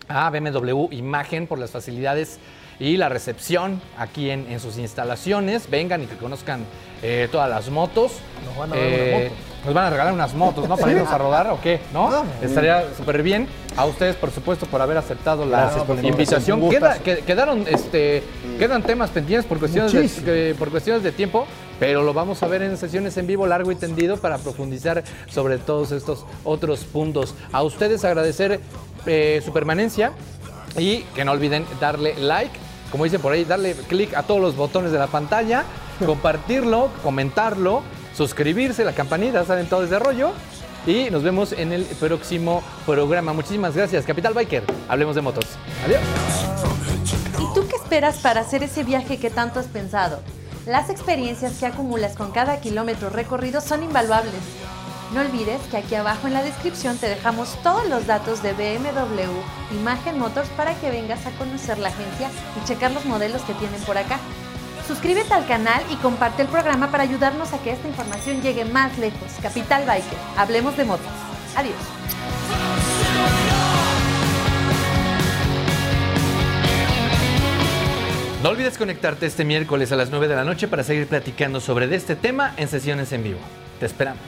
a BMW Imagen por las facilidades y la recepción aquí en, en sus instalaciones. Vengan y que conozcan eh, todas las motos. Nos van a dar una moto. Nos van a regalar unas motos, ¿no? Para irnos a rodar o qué, ¿no? Ah, Estaría súper bien. A ustedes, por supuesto, por haber aceptado la invitación. Queda- quedaron, este, quedan temas pendientes por cuestiones, de, que- por cuestiones de tiempo, pero lo vamos a ver en sesiones en vivo largo y tendido para profundizar sobre todos estos otros puntos. A ustedes agradecer eh, su permanencia y que no olviden darle like, como dicen por ahí, darle clic a todos los botones de la pantalla, compartirlo, comentarlo, suscribirse, la campanita, saben todo ese rollo. Y nos vemos en el próximo programa. Muchísimas gracias, Capital Biker. Hablemos de motos. Adiós. ¿Y tú qué esperas para hacer ese viaje que tanto has pensado? Las experiencias que acumulas con cada kilómetro recorrido son invaluables. No olvides que aquí abajo en la descripción te dejamos todos los datos de BMW Imagen Motors para que vengas a conocer la agencia y checar los modelos que tienen por acá. Suscríbete al canal y comparte el programa para ayudarnos a que esta información llegue más lejos. Capital Biker, hablemos de motos. Adiós. No olvides conectarte este miércoles a las 9 de la noche para seguir platicando sobre este tema en sesiones en vivo. Te esperamos.